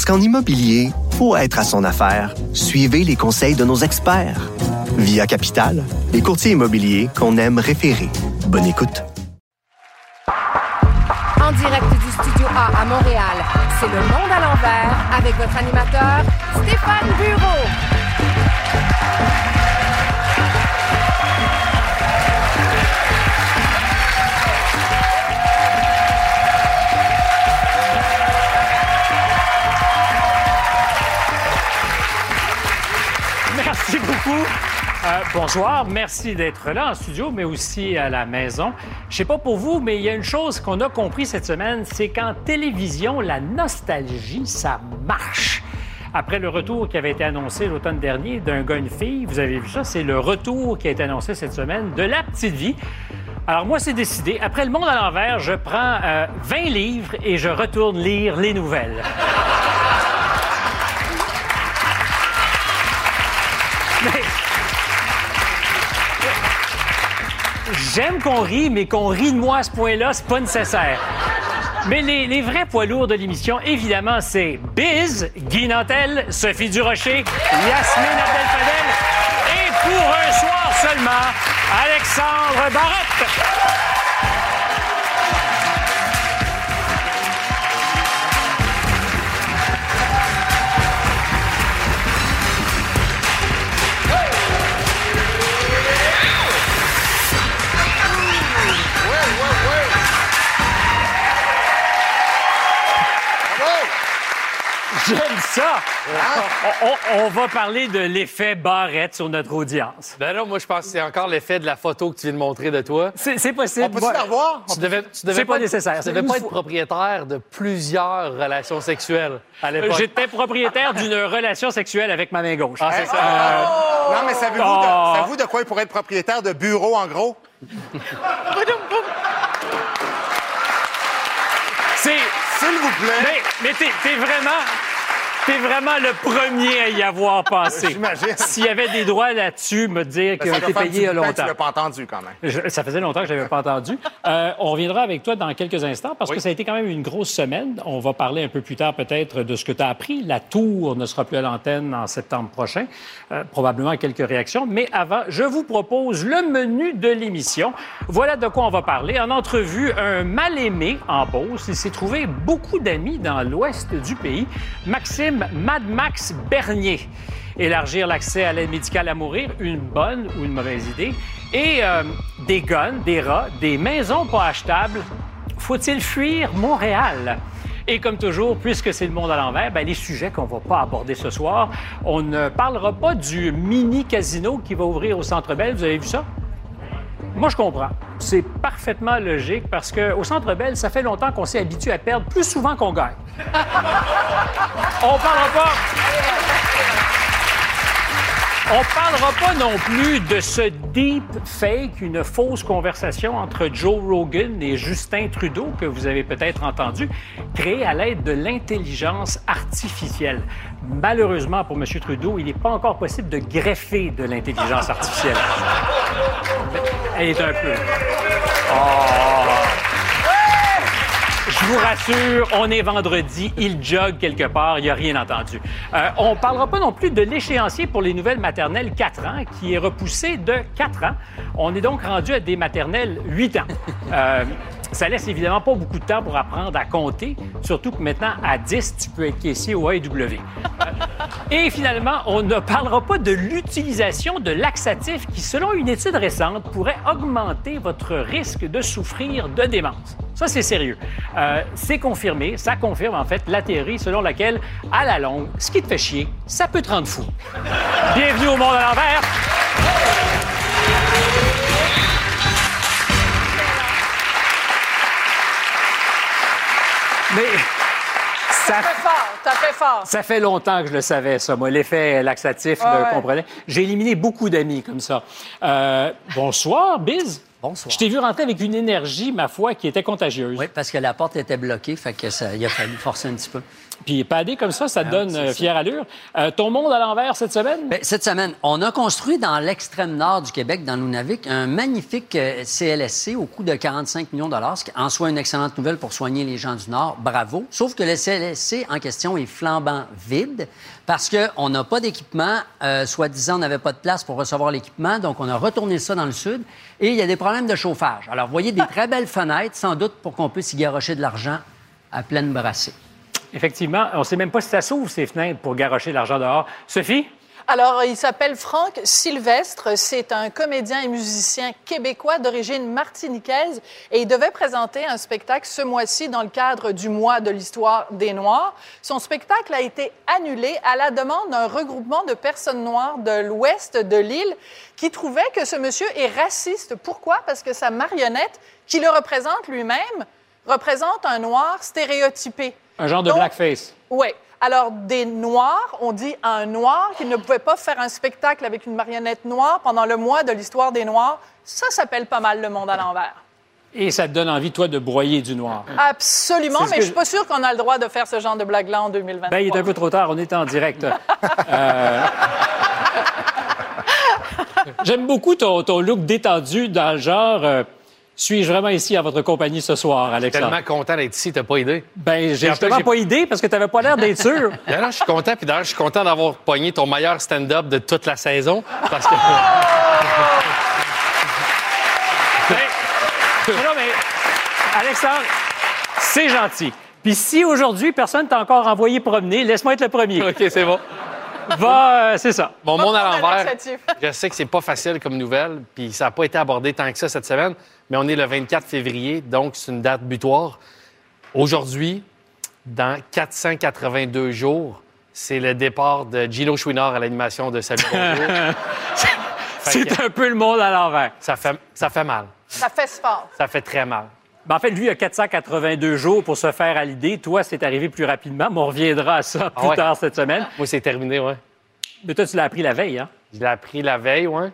Parce qu'en immobilier, pour être à son affaire, suivez les conseils de nos experts. Via Capital, les courtiers immobiliers qu'on aime référer. Bonne écoute. En direct du Studio A à Montréal, c'est Le Monde à l'envers avec votre animateur Stéphane Bureau. Merci beaucoup. Euh, bonsoir, merci d'être là en studio, mais aussi à la maison. Je sais pas pour vous, mais il y a une chose qu'on a compris cette semaine, c'est qu'en télévision, la nostalgie, ça marche. Après le retour qui avait été annoncé l'automne dernier d'un gars une fille, vous avez vu ça, c'est le retour qui a été annoncé cette semaine de La Petite Vie. Alors moi, c'est décidé. Après Le Monde à l'envers, je prends euh, 20 livres et je retourne lire les nouvelles. J'aime qu'on rit, mais qu'on rit de moi à ce point-là, c'est pas nécessaire. Mais les, vrais poids lourds de l'émission, évidemment, c'est Biz, Guy Nantel, Sophie Durocher, Yasmine Abdel-Fadel et pour un soir seulement, Alexandre Barrette. J'aime ça! On, on- on va parler de l'effet Barrette sur notre audience. Ben non, moi, je pense que c'est encore l'effet de la photo que tu viens de montrer de toi. C'est c'est possible. On peut-tu Moi- la revoir? Tu devais, tu devais C'est pas être- nécessaire. Tu devais pas être propriétaire de plusieurs relations sexuelles à l'époque. J'étais propriétaire d'une relation sexuelle avec ma main gauche. Ah, c'est ça. Non, mais savez-vous Oh. de, savez-vous de quoi il pourrait être propriétaire de bureau, en gros? C'est. S'il vous plaît. Mais, mais t'es t'es vraiment. T'es vraiment le premier à y avoir pensé. J'imagine. S'il y avait des droits là-dessus, me dire faire un payés il que longtemps. Tu l'as pas entendu, quand même. Je- ça faisait longtemps que je l'avais pas entendu. Euh, on reviendra avec toi dans quelques instants parce que ça a été quand même une grosse semaine. On va parler un peu plus tard peut-être de ce que tu as appris. La tour ne sera plus à l'antenne en septembre prochain. Euh, probablement quelques réactions. Mais avant, je vous propose le menu de l'émission. Voilà de quoi on va parler. En entrevue, un mal-aimé en Beauce. Il s'est trouvé beaucoup d'amis dans l'ouest du pays. Maxime Mad Max Bernier. Élargir l'accès à l'aide médicale à mourir, une bonne ou une mauvaise idée. Et euh, des guns, des rats, des maisons pas achetables. Faut-il fuir Montréal? Et comme toujours, puisque c'est le monde à l'envers, ben, les sujets qu'on va pas aborder ce soir, on ne parlera pas du mini casino qui va ouvrir au Centre Bell. Vous avez vu ça? Moi, je comprends. C'est parfaitement logique parce qu'au Centre Bell, ça fait longtemps qu'on s'est habitué à perdre plus souvent qu'on gagne. On parlera pas. On parlera pas non plus de ce deep fake, une fausse conversation entre Joe Rogan et Justin Trudeau que vous avez peut-être entendu, créée à l'aide de l'intelligence artificielle. Malheureusement pour M. Trudeau, il n'est pas encore possible de greffer de l'intelligence artificielle. Elle est un peu. Je vous rassure, on est vendredi, il jogue quelque part, il n'y a rien entendu. Euh, on parlera pas non plus de l'échéancier pour les nouvelles maternelles 4 ans, qui est repoussé de 4 ans. On est donc rendu à des maternelles 8 ans. Euh, ça laisse évidemment pas beaucoup de temps pour apprendre à compter, surtout que maintenant, à 10, tu peux être caissier au AEW. Et finalement, on ne parlera pas de l'utilisation de laxatifs qui, selon une étude récente, pourrait augmenter votre risque de souffrir de démence. Ça, c'est sérieux. Euh, c'est confirmé, ça confirme en fait la théorie selon laquelle, à la longue, ce qui te fait chier, ça peut te rendre fou. Bienvenue au monde à l'envers. Mais Ça, fait fort, t'as fait fort. ça fait longtemps que je le savais, ça, moi. L'effet laxatif, Ah le ouais. comprenais. J'ai éliminé beaucoup d'amis comme ça. Euh, bonsoir, Biz. Bonsoir. Je t'ai vu rentrer avec une énergie, ma foi, qui était contagieuse. Oui, parce que la porte était bloquée, fait que ça, il a fallu forcer un petit peu. Puis padé comme ça, ça te Ah, donne euh, ça. fière allure. Euh, ton monde à l'envers cette semaine? Bien, cette semaine, on a construit dans l'extrême nord du Québec, dans Nunavik, un magnifique euh, CLSC au coût de 45 millions de dollars, ce qui en soit une excellente nouvelle pour soigner les gens du Nord. Bravo. Sauf que le CLSC en question est flambant vide parce qu'on n'a pas d'équipement. Euh, Soi-disant, on n'avait pas de place pour recevoir l'équipement, donc on a retourné ça dans le sud. Et il y a des problèmes de chauffage. Alors, vous voyez des très belles fenêtres, sans doute pour qu'on puisse y garrocher de l'argent à pleine brassée. Effectivement, on ne sait même pas si ça s'ouvre, ces fenêtres, pour garocher l'argent dehors. Sophie? Alors, il s'appelle Franck Sylvestre. C'est un comédien et musicien québécois d'origine martiniquaise et il devait présenter un spectacle ce mois-ci dans le cadre du mois de l'histoire des Noirs. Son spectacle a été annulé à la demande d'un regroupement de personnes noires de l'ouest de l'île qui trouvait que ce monsieur est raciste. Pourquoi? Parce que sa marionnette, qui le représente lui-même, représente un noir stéréotypé. Un genre de Donc, blackface. oui. Alors, des Noirs, on dit à un Noir qu'il ne pouvait pas faire un spectacle avec une marionnette noire pendant le mois de l'histoire des Noirs. Ça s'appelle pas mal le monde à l'envers. Et ça te donne envie, toi, de broyer du noir. Absolument, mais je suis pas sûre qu'on a le droit de faire ce genre de blague-là en 2023. Ben, il est un peu trop tard, on est en direct. Euh, J'aime beaucoup ton, ton look détendu dans le genre. euh, suis-je vraiment ici à votre compagnie ce soir, Alexandre? Tellement content d'être ici, t'as pas idée. Ben, j'ai justement pas idée parce que t'avais pas l'air d'être sûr. D'ailleurs, je suis content, puis d'ailleurs, je suis content d'avoir pogné ton meilleur stand-up de toute la saison. Parce que. Ben, non, mais, Alexandre, c'est gentil. Puis si aujourd'hui, personne t'a encore envoyé promener, laisse-moi être le premier. OK, c'est bon. Va, euh, c'est ça. Mon monde à l'envers, je sais que c'est pas facile comme nouvelle, puis ça n'a pas été abordé tant que ça cette semaine, mais on est le 24 février, donc c'est une date butoir. Aujourd'hui, dans 482 jours, c'est le départ de Gino Chouinard à l'animation de Salut Bonjour. C'est un peu le monde à l'envers. ça, fait, ça fait mal. Ça fait fort. Ça fait très mal. Ben, en fait, lui, il a 482 jours pour se faire à l'idée. Toi, c'est arrivé plus rapidement, mais on reviendra à ça plus ouais. tard cette semaine. Moi, c'est terminé, ouais. Mais toi, tu l'as appris la veille, hein? Je l'ai appris la veille, ouais.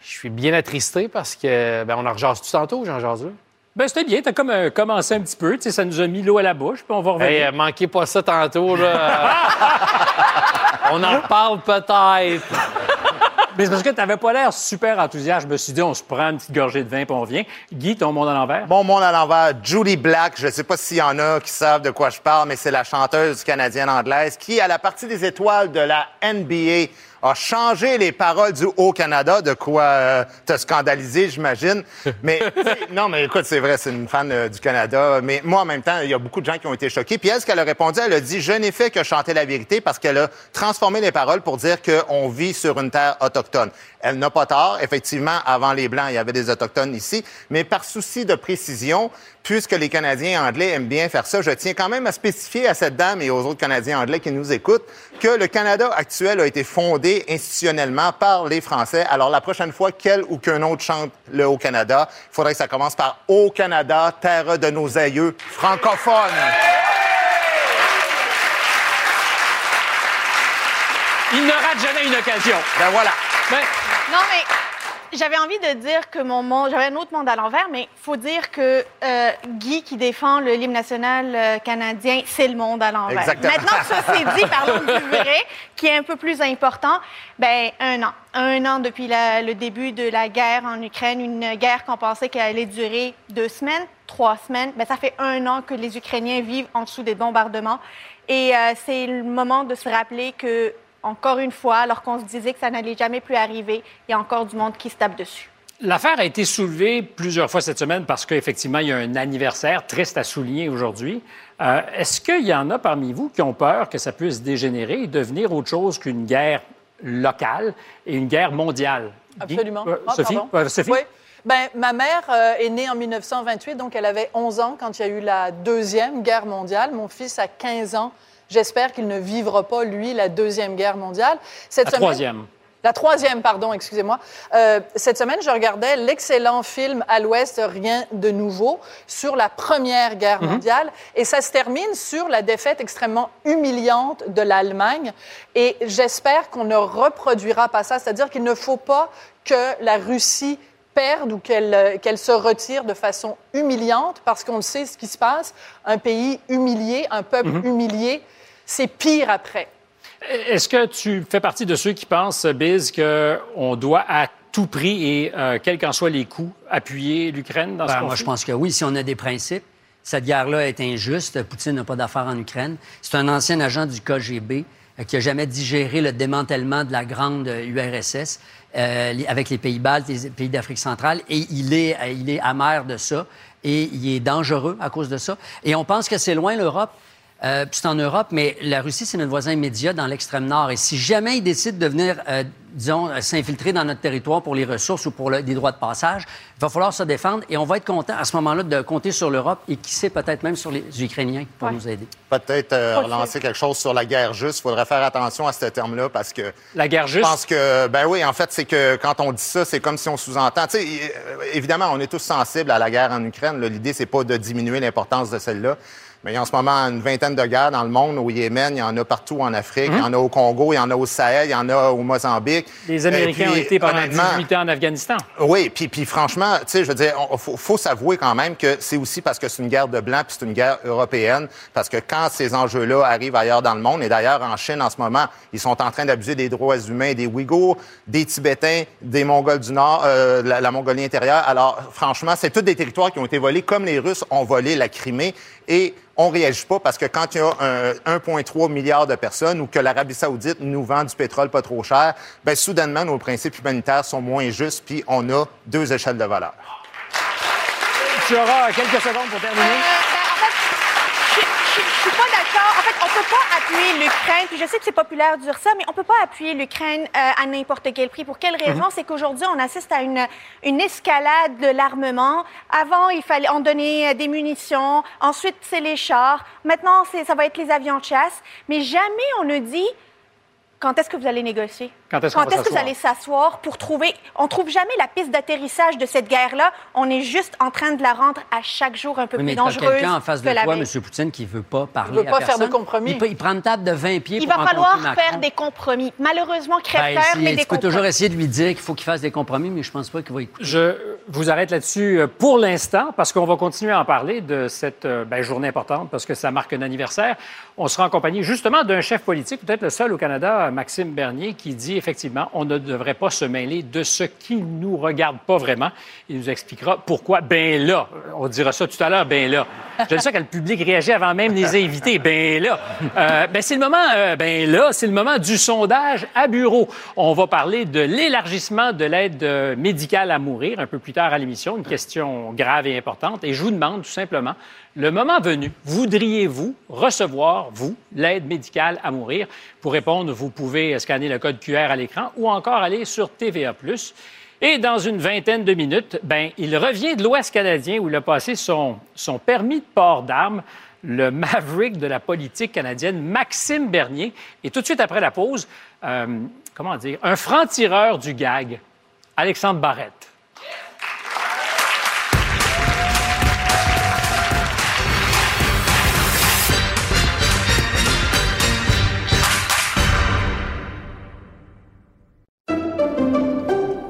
Je suis bien attristé parce que, ben, on en rejase tout tantôt, j'en jase là. Ben, c'était bien. T'as comme euh, commencé un petit peu. Tu sais, ça nous a mis l'eau à la bouche, puis on va revenir. Hey, euh, manquez pas ça tantôt, là. on en reparle peut-être. Mais c'est parce que t'avais pas l'air super enthousiaste. Je me suis dit, on se prend une petite gorgée de vin, puis on vient. Guy, ton monde à l'envers? Mon monde à l'envers, Julie Black. Je ne sais pas s'il y en a qui savent de quoi je parle, mais c'est la chanteuse canadienne-anglaise qui, à la partie des étoiles de la NBA, a changé les paroles du Haut-Canada, de quoi euh, te scandaliser, j'imagine. Mais non, mais écoute, c'est vrai, c'est une fan euh, du Canada. Mais moi, en même temps, il y a beaucoup de gens qui ont été choqués. Puis elle, ce qu'elle a répondu, elle a dit, je n'ai fait que chanter la vérité parce qu'elle a transformé les paroles pour dire qu'on vit sur une terre autochtone. Elle n'a pas tort. Effectivement, avant les Blancs, il y avait des Autochtones ici. Mais par souci de précision, puisque les Canadiens anglais aiment bien faire ça, je tiens quand même à spécifier à cette dame et aux autres Canadiens anglais qui nous écoutent que le Canada actuel a été fondé institutionnellement par les Français. Alors, la prochaine fois qu'elle ou qu'un autre chante le Haut-Canada, il faudrait que ça commence par Haut-Canada, terre de nos aïeux francophones. Il ne rate jamais une occasion. Ben voilà. Ben, Non, mais j'avais envie de dire que mon monde, j'avais un autre monde à l'envers, mais il faut dire que euh, Guy, qui défend le l'hymne national euh, canadien, c'est le monde à l'envers. Exactement. Maintenant que ça c'est dit, parlons du vrai, qui est un peu plus important. Ben un an, un an depuis la- le début de la guerre en Ukraine, une guerre qu'on pensait qu'elle allait durer deux semaines, trois semaines. Ben ça fait un an que les Ukrainiens vivent en dessous des bombardements, et euh, c'est le moment de se rappeler que encore une fois, alors qu'on se disait que ça n'allait jamais plus arriver, il y a encore du monde qui se tape dessus. L'affaire a été soulevée plusieurs fois cette semaine parce qu'effectivement, il y a un anniversaire triste à souligner aujourd'hui. Euh, Est-ce qu'il y en a parmi vous qui ont peur que ça puisse dégénérer et devenir autre chose qu'une guerre locale et une guerre mondiale? Guy? Absolument. Euh, Ah, Sophie? pardon. Euh, Sophie? Oui. Ben, ma mère euh, est née en 1928, donc elle avait 11 ans quand il y a eu la Deuxième Guerre mondiale. Mon fils a 15 ans. J'espère qu'il ne vivra pas, lui, la Deuxième Guerre mondiale. Cette La semaine- troisième. La troisième, pardon, excusez-moi. Euh, cette semaine, je regardais l'excellent film À l'Ouest, Rien de nouveau, sur la Première Guerre mondiale. Et ça se termine sur la défaite extrêmement humiliante de l'Allemagne. Et j'espère qu'on ne reproduira pas ça. C'est-à-dire qu'il ne faut pas que la Russie perde ou qu'elle euh, qu'elle se retire de façon humiliante, parce qu'on sait ce qui se passe. Un pays humilié, un peuple humilié, c'est pire après. Est-ce que tu fais partie de ceux qui pensent, Biz, qu'on doit à tout prix et euh, quels qu'en soient les coûts appuyer l'Ukraine dans ce Ben, conflit? moi, je pense que oui, si on a des principes. Cette guerre-là est injuste. Poutine n'a pas d'affaires en Ukraine. C'est un ancien agent du KGB euh, qui a jamais digéré le démantèlement de la grande euh, URSS euh, avec les pays baltes, les pays d'Afrique centrale, et il est, euh, il est amer de ça et il est dangereux à cause de ça. Et on pense que c'est loin l'Europe. Euh, puis c'est en Europe, mais la Russie, c'est notre voisin immédiat dans l'extrême nord. Et si jamais ils décident de venir, euh, disons, euh, s'infiltrer dans notre territoire pour les ressources ou pour le- des droits de passage, il va falloir se défendre et on va être content à ce moment-là de compter sur l'Europe et qui sait peut-être même sur les Ukrainiens pour Ouais. nous aider. Peut-être euh, relancer quelque chose sur la guerre juste. Il faudrait faire attention à ce terme-là parce que La guerre je juste? pense que, ben oui, en fait, c'est que quand on dit ça, c'est comme si on sous-entend. Tu sais, euh, évidemment, on est tous sensibles à la guerre en Ukraine. L'idée, c'est pas de diminuer l'importance de celle-là. Mais il y a en ce moment une vingtaine de guerres dans le monde. Au Yémen, il y en a partout en Afrique, il y en a au Congo, il y en a au Sahel, il y en a au Mozambique. Les Américains puis, ont été pendant honnêtement, 18 ans en Afghanistan. oui, puis, puis franchement, tu sais, je veux dire, il faut, faut s'avouer quand même que c'est aussi parce que c'est une guerre de blancs puis c'est une guerre européenne. Parce que quand ces enjeux-là arrivent ailleurs dans le monde, et d'ailleurs en Chine en ce moment, ils sont en train d'abuser des droits humains des Ouïghours, des Tibétains, des Mongols du Nord, euh, la, la Mongolie intérieure. Alors, franchement, c'est tous des territoires qui ont été volés, comme les Russes ont volé la Crimée. Et on réagit pas parce que quand il y a un 1,3 milliard de personnes ou que l'Arabie saoudite nous vend du pétrole pas trop cher, ben soudainement, nos principes humanitaires sont moins justes, puis on a deux échelles de valeur. Tu auras quelques secondes pour terminer. Je, suis pas d'accord. En fait, on peut pas appuyer l'Ukraine. Puis je sais que c'est populaire de dire ça, mais on peut pas appuyer l'Ukraine euh, à n'importe quel prix. Pour quelle raison? C'est qu'aujourd'hui, on assiste à une, une escalade de l'armement. Avant, il fallait en donner euh, des munitions. Ensuite, c'est les chars. Maintenant, c'est ça va être les avions de chasse. Mais jamais on ne dit quand est-ce que vous allez négocier? Quand est-ce qu'on que vous allez s'asseoir? pour trouver On trouve jamais la piste d'atterrissage de cette guerre-là. On est juste en train de la rendre à chaque jour un peu Oui, plus mais dangereuse quelqu'un en face de toi. M. Poutine, qui veut pas parler Il veut à pas faire personne. de compromis. Il, peut- il prend une table de 20 pieds Il pour va falloir Macron. faire des compromis. Malheureusement, Ben, crève-cœur, si- mais tu des peux toujours compromis. essayer de lui dire qu'il faut qu'il fasse des compromis, mais je pense pas qu'il va écouter. Je vous arrête là-dessus euh, pour l'instant parce qu'on va continuer à en parler de cette euh, ben, journée importante parce que ça marque un anniversaire. On sera en compagnie justement d'un chef politique, peut-être le seul au Canada, Maxime Bernier, qui dit effectivement on ne devrait pas se mêler de ce qui ne nous regarde pas vraiment. Il nous expliquera pourquoi. Ben là, on dira ça tout à l'heure, ben là. J'aime ça quand le public réagit avant même les invités. Ben là. Euh, ben c'est le moment, euh, ben là, c'est le moment du sondage à bureau. On va parler de l'élargissement de l'aide euh, médicale à mourir un peu plus tard à l'émission, une question grave et importante. Et je vous demande tout simplement, le moment venu, voudriez-vous recevoir, vous, l'aide médicale à mourir? Pour répondre, vous pouvez scanner le code QR à l'écran ou encore aller sur TVA+. Et dans une vingtaine de minutes, ben, il revient de l'Ouest canadien où il a passé son, son permis de port d'armes, le maverick de la politique canadienne, Maxime Bernier. Et tout de suite après la pause, euh, comment dire, un franc-tireur du gag, Alexandre Barrette.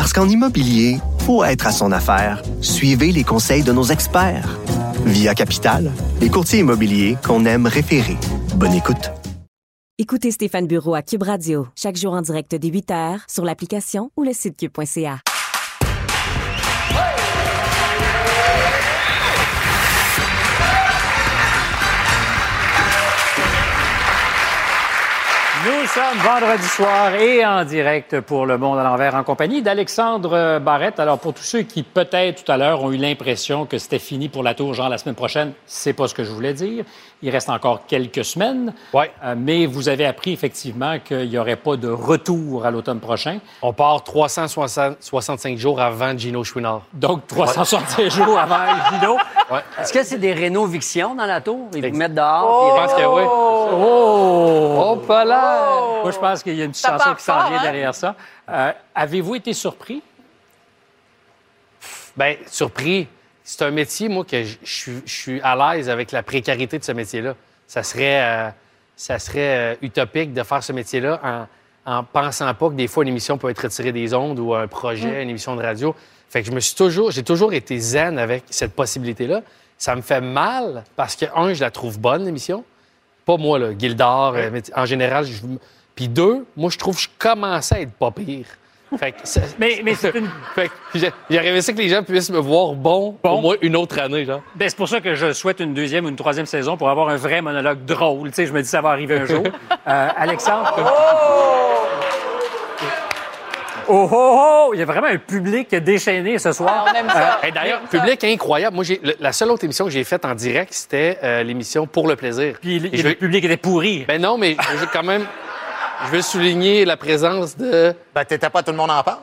Parce qu'en immobilier, pour être à son affaire, suivez les conseils de nos experts. Via Capital, les courtiers immobiliers qu'on aime référer. Bonne écoute. Écoutez Stéphane Bureau à Cube Radio, chaque jour en direct dès 8h sur l'application ou le site cube.ca. Nous sommes vendredi soir et en direct pour Le Monde à l'envers en compagnie d'Alexandre Barrette. Alors, pour tous ceux qui, peut-être, tout à l'heure, ont eu l'impression que c'était fini pour la tour, genre la semaine prochaine, c'est pas ce que je voulais dire. Il reste encore quelques semaines. Ouais. Euh, mais vous avez appris effectivement qu'il n'y aurait pas de retour à l'automne prochain. On part 365 jours avant Gino Chouinard. Donc, 365 jours avant Gino. Est-ce que c'est des rénovictions dans la tour? Ils vous mettent dehors? Je puis- pense que oui. Oh! Oh, pas là! Moi, je pense qu'il y a une petite chanson qui s'en vient hein? derrière ça. Euh, Avez-vous été surpris? Bien, surpris. C'est un métier, moi, que je suis- je suis à l'aise avec la précarité de ce métier-là. Ça serait, euh, ça serait euh, utopique de faire ce métier-là en, en pensant pas que des fois une émission peut être retirée des ondes ou un projet, une émission de radio. Fait que je me suis toujours, j'ai toujours été zen avec cette possibilité-là. Ça me fait mal parce que, un, je la trouve bonne, l'émission. Pas moi, là, Gildard, euh, mais en général. je- Puis deux, moi, je trouve que je commençais à être pas pire. Fait que ça- Mais, mais c'est une... fait j'aurais aimé ça que les gens puissent me voir bon, Bon. au moins une autre année, genre. Ben, c'est pour ça que je souhaite une deuxième ou une troisième saison pour avoir un vrai monologue drôle. Tu sais, je me dis ça va arriver un jour. Euh, Alexandre. Oh, oh, oh! Il y a vraiment un public déchaîné ce soir. On aime ça. Hey, D'ailleurs, public incroyable. Moi, j'ai- la seule autre émission que j'ai faite en direct, c'était euh, l'émission Pour le plaisir. Puis le, Et je le public était pourri. Ben non, mais je veux quand même... Je veux souligner la présence de... Ben, t'étais pas tout le monde en parle.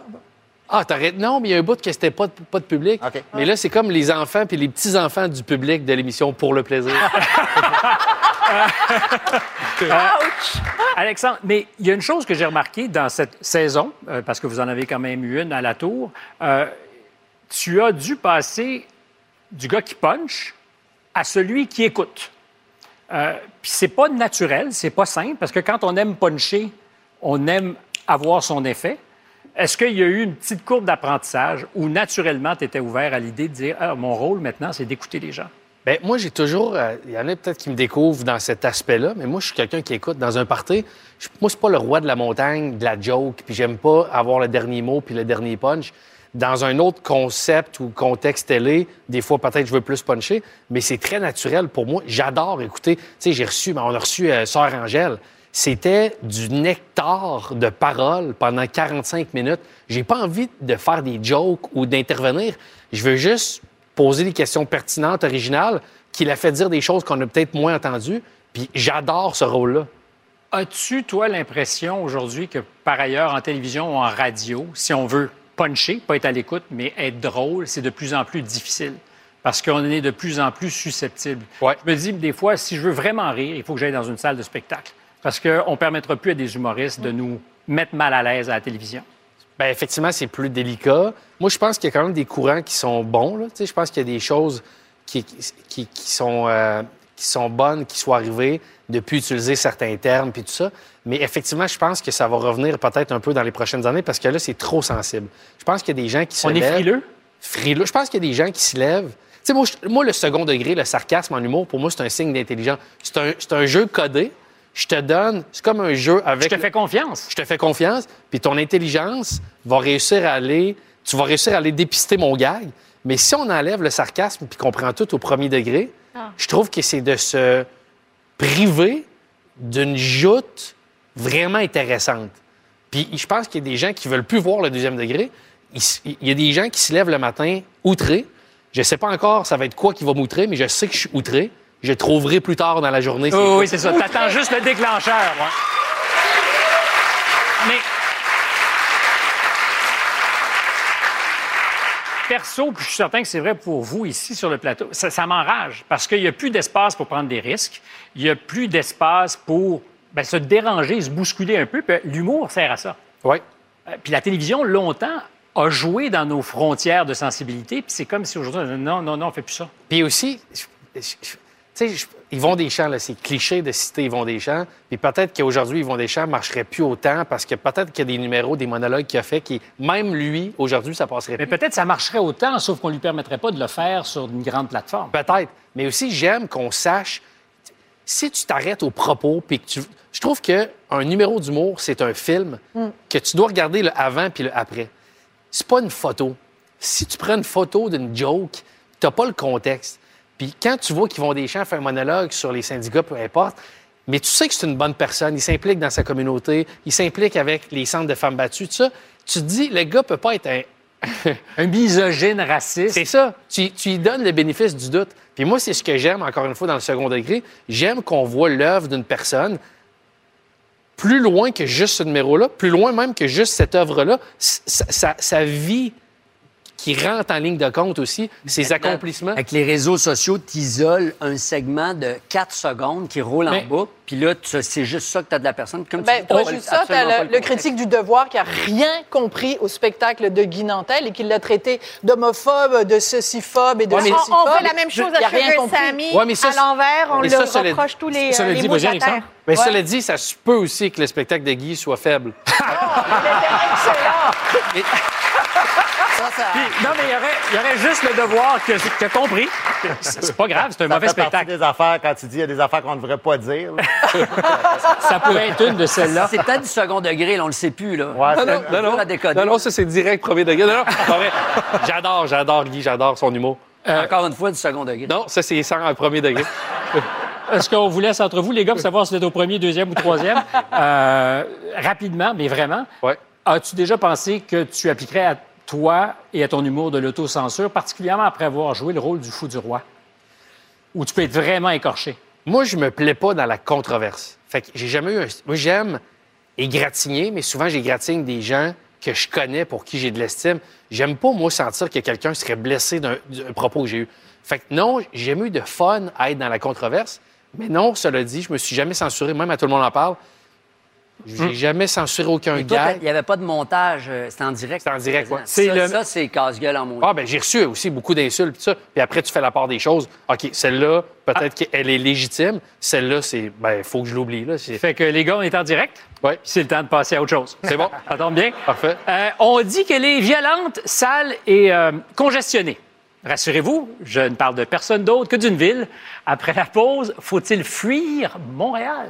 Ah, t'arrêtes. Non, mais il y a un bout que c'était pas, de- pas de public. OK. Mais là, c'est comme les enfants puis les petits-enfants du public de l'émission Pour le plaisir. Alexandre, mais il y a une chose que j'ai remarquée dans cette saison, euh, parce que vous en avez quand même eu une à la tour. euh, tu as dû passer du gars qui punch à celui qui écoute. Euh, Puis c'est pas naturel, c'est pas simple, parce que quand on aime puncher, on aime avoir son effet. Est-ce qu'il y a eu une petite courbe d'apprentissage où naturellement tu étais ouvert à l'idée de dire ah, mon rôle maintenant, c'est d'écouter les gens? Ben, moi, j'ai toujours. euh, Il y en a peut-être qui me découvrent dans cet aspect-là, mais moi, je suis quelqu'un qui écoute dans un party. je- moi, c'est pas le roi de la montagne, de la joke, puis j'aime pas avoir le dernier mot puis le dernier punch. Dans un autre concept ou contexte télé, des fois, peut-être, je veux plus puncher, mais c'est très naturel pour moi. J'adore écouter. Tu sais, j'ai reçu, ben, on a reçu euh, Sœur Angèle. C'était du nectar de paroles pendant 45 minutes. J'ai pas envie de faire des jokes ou d'intervenir. Je veux juste poser des questions pertinentes, originales, qui l'a fait dire des choses qu'on a peut-être moins entendues. Puis j'adore ce rôle-là. As-tu, toi, l'impression aujourd'hui que, par ailleurs, en télévision ou en radio, si on veut puncher, pas être à l'écoute, mais être drôle, c'est de plus en plus difficile? Parce qu'on est de plus en plus susceptible. Ouais. Je me dis, des fois, si je veux vraiment rire, il faut que j'aille dans une salle de spectacle. Parce qu'on ne permettra plus à des humoristes de nous mettre mal à l'aise à la télévision. Bien, effectivement, c'est plus délicat. Moi, je pense qu'il y a quand même des courants qui sont bons. Là. Tu sais, Je pense qu'il y a des choses qui, qui, qui sont, euh, qui sont bonnes, qui soient arrivées, depuis utiliser certains termes puis tout ça. Mais effectivement, je pense que ça va revenir peut-être un peu dans les prochaines années parce que là, c'est trop sensible. Je pense qu'il y a des gens qui se On est lèvent- frileux? frileux. Je pense qu'il y a des gens qui se lèvent. Tu sais, moi, moi, le second degré, le sarcasme en humour, pour moi, c'est un signe d'intelligence. C'est un, c'est un jeu codé. Je te donne, c'est comme un jeu avec. Je te fais confiance. Je te fais confiance, puis ton intelligence va réussir à aller. Tu vas réussir à aller dépister mon gag. Mais si on enlève le sarcasme puis qu'on prend tout au premier degré, je trouve que c'est de se priver d'une joute vraiment intéressante. Puis je pense qu'il y a des gens qui veulent plus voir le deuxième degré. Il y a des gens qui se lèvent le matin outrés. Je ne sais pas encore ça va être quoi qui va m'outrer, mais je sais que je suis outré. Je trouverai plus tard dans la journée. Oui, oui, c'est ça. T'attends juste le déclencheur. ouais. Mais. Perso, puis je suis certain que c'est vrai pour vous ici sur le plateau, ça, ça m'enrage parce qu'il n'y a plus d'espace pour prendre des risques. Il n'y a plus d'espace pour ben, se déranger, se bousculer un peu. L'humour sert à ça. Oui. Euh, Puis la télévision, longtemps, a joué dans nos frontières de sensibilité. Puis c'est comme si aujourd'hui, non, non, non, on fait plus ça. Puis aussi, je- je- je- je- Yvon Deschamps, là, c'est cliché de citer Yvon Deschamps. Puis peut-être qu'aujourd'hui, Yvon Deschamps marcherait plus autant parce que peut-être qu'il y a des numéros, des monologues qu'il a fait qui, même lui, aujourd'hui, ça passerait Mais plus. peut-être ça marcherait autant, sauf qu'on ne lui permettrait pas de le faire sur une grande plateforme. Peut-être. Mais aussi, j'aime qu'on sache, si tu t'arrêtes au propos, puis que tu... Je trouve qu'un numéro d'humour, c'est un film que tu dois regarder le avant puis le après. C'est pas une photo. Si tu prends une photo d'une joke, t'as pas le contexte. Puis quand tu vois qu'ils vont des champs faire un monologue sur les syndicats, peu importe, mais tu sais que c'est une bonne personne, il s'implique dans sa communauté, il s'implique avec les centres de femmes battues, tout ça. Tu te dis, le gars peut pas être un, Un misogyne raciste. c'est ça. Tu, tu lui donnes le bénéfice du doute. Puis moi, c'est ce que j'aime, encore une fois, dans le second degré. J'aime qu'on voit l'œuvre d'une personne plus loin que juste ce numéro-là, plus loin même que juste cette œuvre-là. S- Sa, sa- sa vie qui rentre en ligne de compte aussi, ses Maintenant, accomplissements. Avec les réseaux sociaux, tu isoles un segment de 4 secondes qui roule Mais- en boucle, puis là, tu- c'est juste ça que tu as de la personne. Comme tu Ben, dis, pas pas juste ça, t'as pas le, critique du devoir qui a rien compris au spectacle de Guy Nantel et qui l'a traité d'homophobe, de ceci-phobe et de Ouais, mais- ceci On, on fait la même chose Il à Sugar. Sammy. Ouais, mais ça, à l'envers, on mais le ça, reproche tous les, cela euh, dit, mots terre. Mais Ouais. cela dit, ça se peut aussi que le spectacle de Guy soit faible. Ça, ça- Puis, non, mais il y aurait, il y aurait juste le devoir que tu as compris. C'est pas grave, c'est un ça mauvais fait spectacle. des affaires quand tu dis il y a des affaires qu'on ne devrait pas dire. Ça pourrait être une de celles-là. C'est peut-être du second degré, là, on le sait plus. Là. Ouais, Non, c'est- non, non, non. Non, non, ça, c'est direct premier degré. J'adore, j'adore Guy, j'adore son humour. Encore une fois, du second degré. Non, ça, c'est sans un premier degré. Est-ce qu'on vous laisse entre vous, les gars, pour savoir si vous êtes au premier, deuxième ou troisième? Euh, rapidement, mais vraiment. Ouais. As-tu déjà pensé que tu appliquerais à toi et à ton humour de l'autocensure, particulièrement après avoir joué le rôle du fou du roi? Où tu peux être vraiment écorché? Moi, je me plais pas dans la controverse. Fait que j'ai jamais eu un... Moi, j'aime égratigner, mais souvent, j'égratigne des gens que je connais, pour qui j'ai de l'estime. J'aime pas, moi, sentir que quelqu'un serait blessé d'un propos que j'ai eu. Fait que non, j'ai jamais eu de fun à être dans la controverse. Mais non, cela dit, je me suis jamais censuré, même à tout le monde en parle. J'ai jamais censuré aucun gars. il n'y avait pas de montage, euh, c'était en direct. C'était en direct, ouais. C'est C'est le- Ça, c'est casse-gueule en mots. Ah, ben j'ai reçu aussi beaucoup d'insultes, pis ça. Puis après, tu fais la part des choses. OK, celle-là, peut-être qu'elle est légitime. Celle-là, c'est. Ben, faut que je l'oublie, là. C'est... Fait que les gars, on est en direct? Ouais. Puis c'est le temps de passer à autre chose. C'est bon. Ça tombe bien? Parfait. Euh, on dit qu'elle est violente, sale et euh, congestionnée. Rassurez-vous, je ne parle de personne d'autre que d'une ville. Après la pause, faut-il fuir Montréal?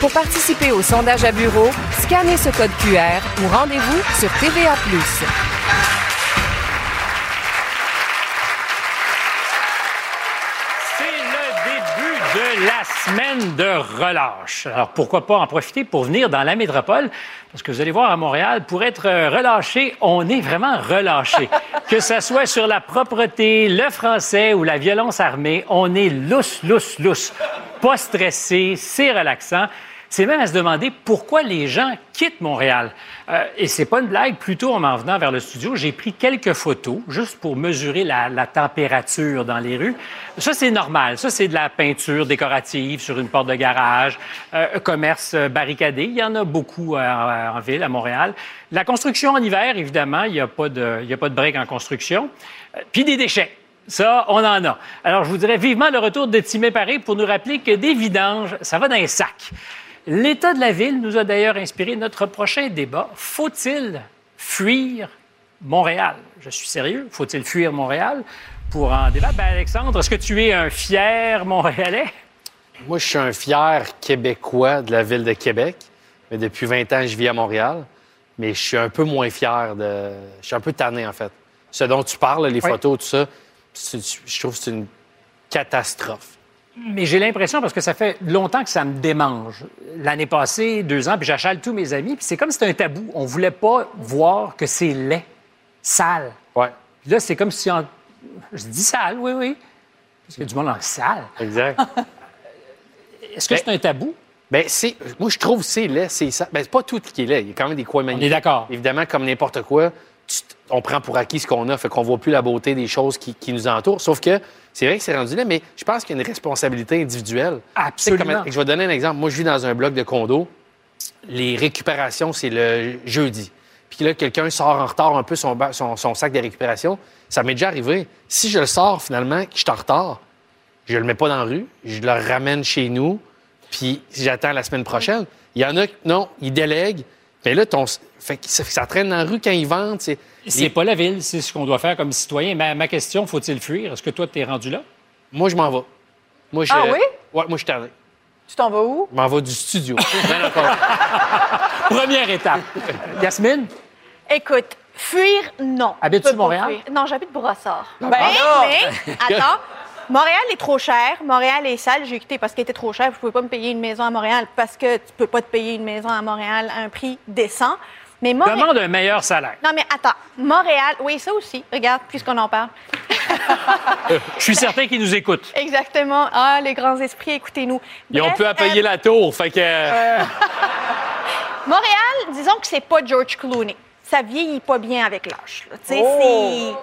Pour participer au sondage à bureau, scannez ce code QR ou rendez-vous sur TVA. C'est le début de la semaine de relâche. Alors pourquoi pas en profiter pour venir dans la métropole? Parce que vous allez voir à Montréal, pour être euh, relâché, on est vraiment relâché. que ce soit sur la propreté, le français ou la violence armée, on est lousse, lousse, lousse. Pas stressé, c'est relaxant. C'est même à se demander pourquoi les gens quittent Montréal. Euh, et c'est pas une blague. Plutôt, en m'en venant vers le studio, j'ai pris quelques photos juste pour mesurer la, la température dans les rues. Ça, c'est normal. Ça, c'est de la peinture décorative sur une porte de garage, euh, commerce euh, barricadé. Il y en a beaucoup euh, en ville, à Montréal. La construction en hiver, évidemment, il n'y a pas de, il y a pas de break en construction. Euh, Puis des déchets. Ça, on en a. Alors, je vous dirais vivement le retour de Timé Paré pour nous rappeler que des vidanges, ça va dans les sacs. L'état de la ville nous a d'ailleurs inspiré notre prochain débat. Faut-il fuir Montréal? Je suis sérieux. Faut-il fuir Montréal? Pour en débattre, ben, Alexandre, est-ce que tu es un fier Montréalais? Moi, je suis un fier Québécois de la ville de Québec. Mais depuis 20 ans, je vis à Montréal. Mais je suis un peu moins fier de. Je suis un peu tanné, en fait. Ce dont tu parles, les Oui. photos, tout ça, je trouve que c'est une catastrophe. Mais j'ai l'impression, parce que ça fait longtemps que ça me démange. L'année passée, deux ans, puis j'achale tous mes amis, puis c'est comme si c'était un tabou. On voulait pas voir que c'est laid, sale. Ouais, Puis là, c'est comme si... en- Je dis sale, oui, oui. Parce qu'il y a du monde en sale. exact. Est-ce que Ben- c'est un tabou? Ben, c'est, moi, je trouve que c'est laid. C'est ça. Ben, c'est pas tout qui est laid. Il y a quand même des coins magnifiques. d'accord. Évidemment, comme n'importe quoi, on prend pour acquis ce qu'on a, fait qu'on voit plus la beauté des choses qui, qui nous entourent. Sauf que c'est vrai que c'est rendu là, mais je pense qu'il y a une responsabilité individuelle. Comme- Absolument. je vais donner un exemple. Moi, je vis dans un bloc de condo. Les récupérations, c'est le jeudi. Puis là, quelqu'un sort en retard un peu son, ba- son, son sac de récupération. Ça m'est déjà arrivé. Si je le sors finalement, que je suis en retard, je le mets pas dans la rue, je le ramène chez nous, puis j'attends la semaine prochaine. Il y en a qui, non, ils délèguent. Mais là, ton, fait que ça, ça traîne dans la rue quand ils vendent. C'est, pas la ville, c'est ce qu'on doit faire comme citoyen. Ma, ma question, faut-il fuir? Est-ce que toi, tu es rendu là? Moi, je m'en vais. Moi, je, Ah oui? Ouais, moi, je suis tanné. Tu t'en vas où? Je m'en vais du studio. Ben, encore. Première étape. Yasmine? Écoute, fuir, non. Habites-tu Montréal? fuir. Non, j'habite Brossard. Ben mais, là! mais, attends, Montréal est trop cher. Montréal est sale. J'ai quitté parce qu'il était trop cher. Je pouvais pas me payer une maison à Montréal parce que tu peux pas te payer une maison à Montréal à un prix décent. Mais Montréal... Demande un meilleur salaire. Non, mais attends. Montréal, oui, ça aussi. Regarde, puisqu'on en parle. Je suis certain qu'ils nous écoutent. Exactement. Ah, les grands esprits, écoutez-nous. Ils ont peu à payer euh, la tour. Fait que. Montréal, disons que c'est pas George Clooney. Ça vieillit pas bien avec l'âge. là. Tu sais, Oh!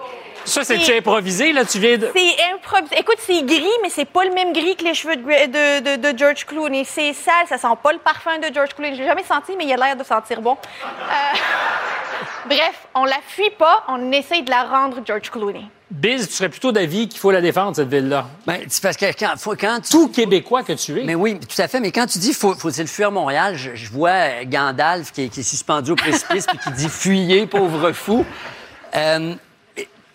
Ça, c'est-tu C'est- improvisé, là? Tu viens de... c'est improvisé. Écoute, c'est gris, mais c'est pas le même gris que les cheveux de, Gra- de, de- de George Clooney. C'est sale, ça sent pas le parfum de George Clooney. Je l'ai jamais senti, mais il a l'air de sentir bon. Euh, Bref, on la fuit pas, on essaye de la rendre George Clooney. Biz, tu serais plutôt d'avis qu'il faut la défendre, cette ville-là. Ben, c'est parce que quand, faut- quand tu- Tout Québécois que tu es. Mais oui, tout à fait. Mais quand tu dis faut, faut-il fuir Montréal, je, je vois euh, Gandalf qui est, qui est suspendu au précipice puis qui dit fuyez, pauvre fou. Euh,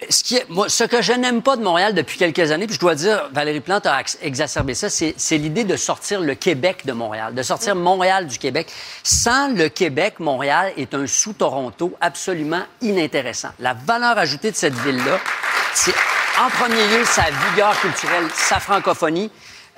ce, qui est- moi, ce que je n'aime pas de Montréal depuis quelques années, puis je dois dire, Valérie Plante a ex- exacerbé ça, c'est, c'est l'idée de sortir le Québec de Montréal, de sortir Montréal du Québec. Sans le Québec, Montréal est un sous-Toronto absolument inintéressant. La valeur ajoutée de cette ville-là, c'est en premier lieu sa vigueur culturelle, sa francophonie.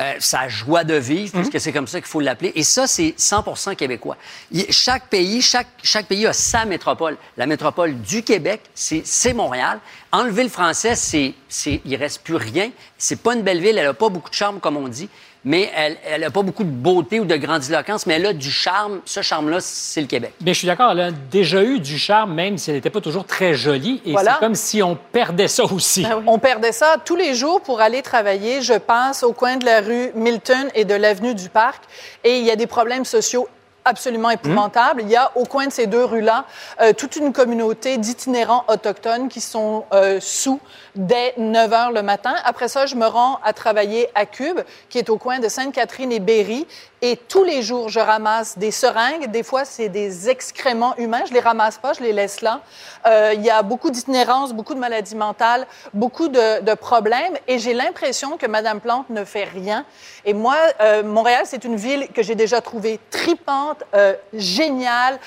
Euh, sa joie de vivre, puisque c'est comme ça qu'il faut l'appeler. Et ça, c'est 100 québécois. Il- chaque pays, chaque, chaque pays a sa métropole. La métropole du Québec, c'est c'est Montréal. Enlever le français, c'est, c'est, il reste plus rien. C'est pas une belle ville, elle a pas beaucoup de charme, comme on dit, mais elle, elle a pas beaucoup de beauté ou de grandiloquence, mais elle a du charme. Ce charme-là, c'est le Québec. Mais je suis d'accord, elle a déjà eu du charme, même si elle n'était pas toujours très jolie. Et Voilà. c'est comme si on perdait ça aussi. On perdait ça tous les jours pour aller travailler. Je passe au coin de la rue Milton et de l'avenue du Parc et il y a des problèmes sociaux absolument épouvantables. Il y a au coin de ces deux rues-là euh, toute une communauté d'itinérants autochtones qui sont euh, sous dès 9 heures le matin. Après ça, je me rends à travailler à Cube, qui est au coin de Sainte-Catherine et Berry. Et tous les jours, je ramasse des seringues. Des fois, c'est des excréments humains. Je les ramasse pas, je les laisse là. Euh, il y a beaucoup d'itinérance, beaucoup de maladies mentales, beaucoup de, de problèmes. Et j'ai l'impression que Madame Plante ne fait rien. Et moi, euh, Montréal, c'est une ville que j'ai déjà trouvée tripante, euh, géniale,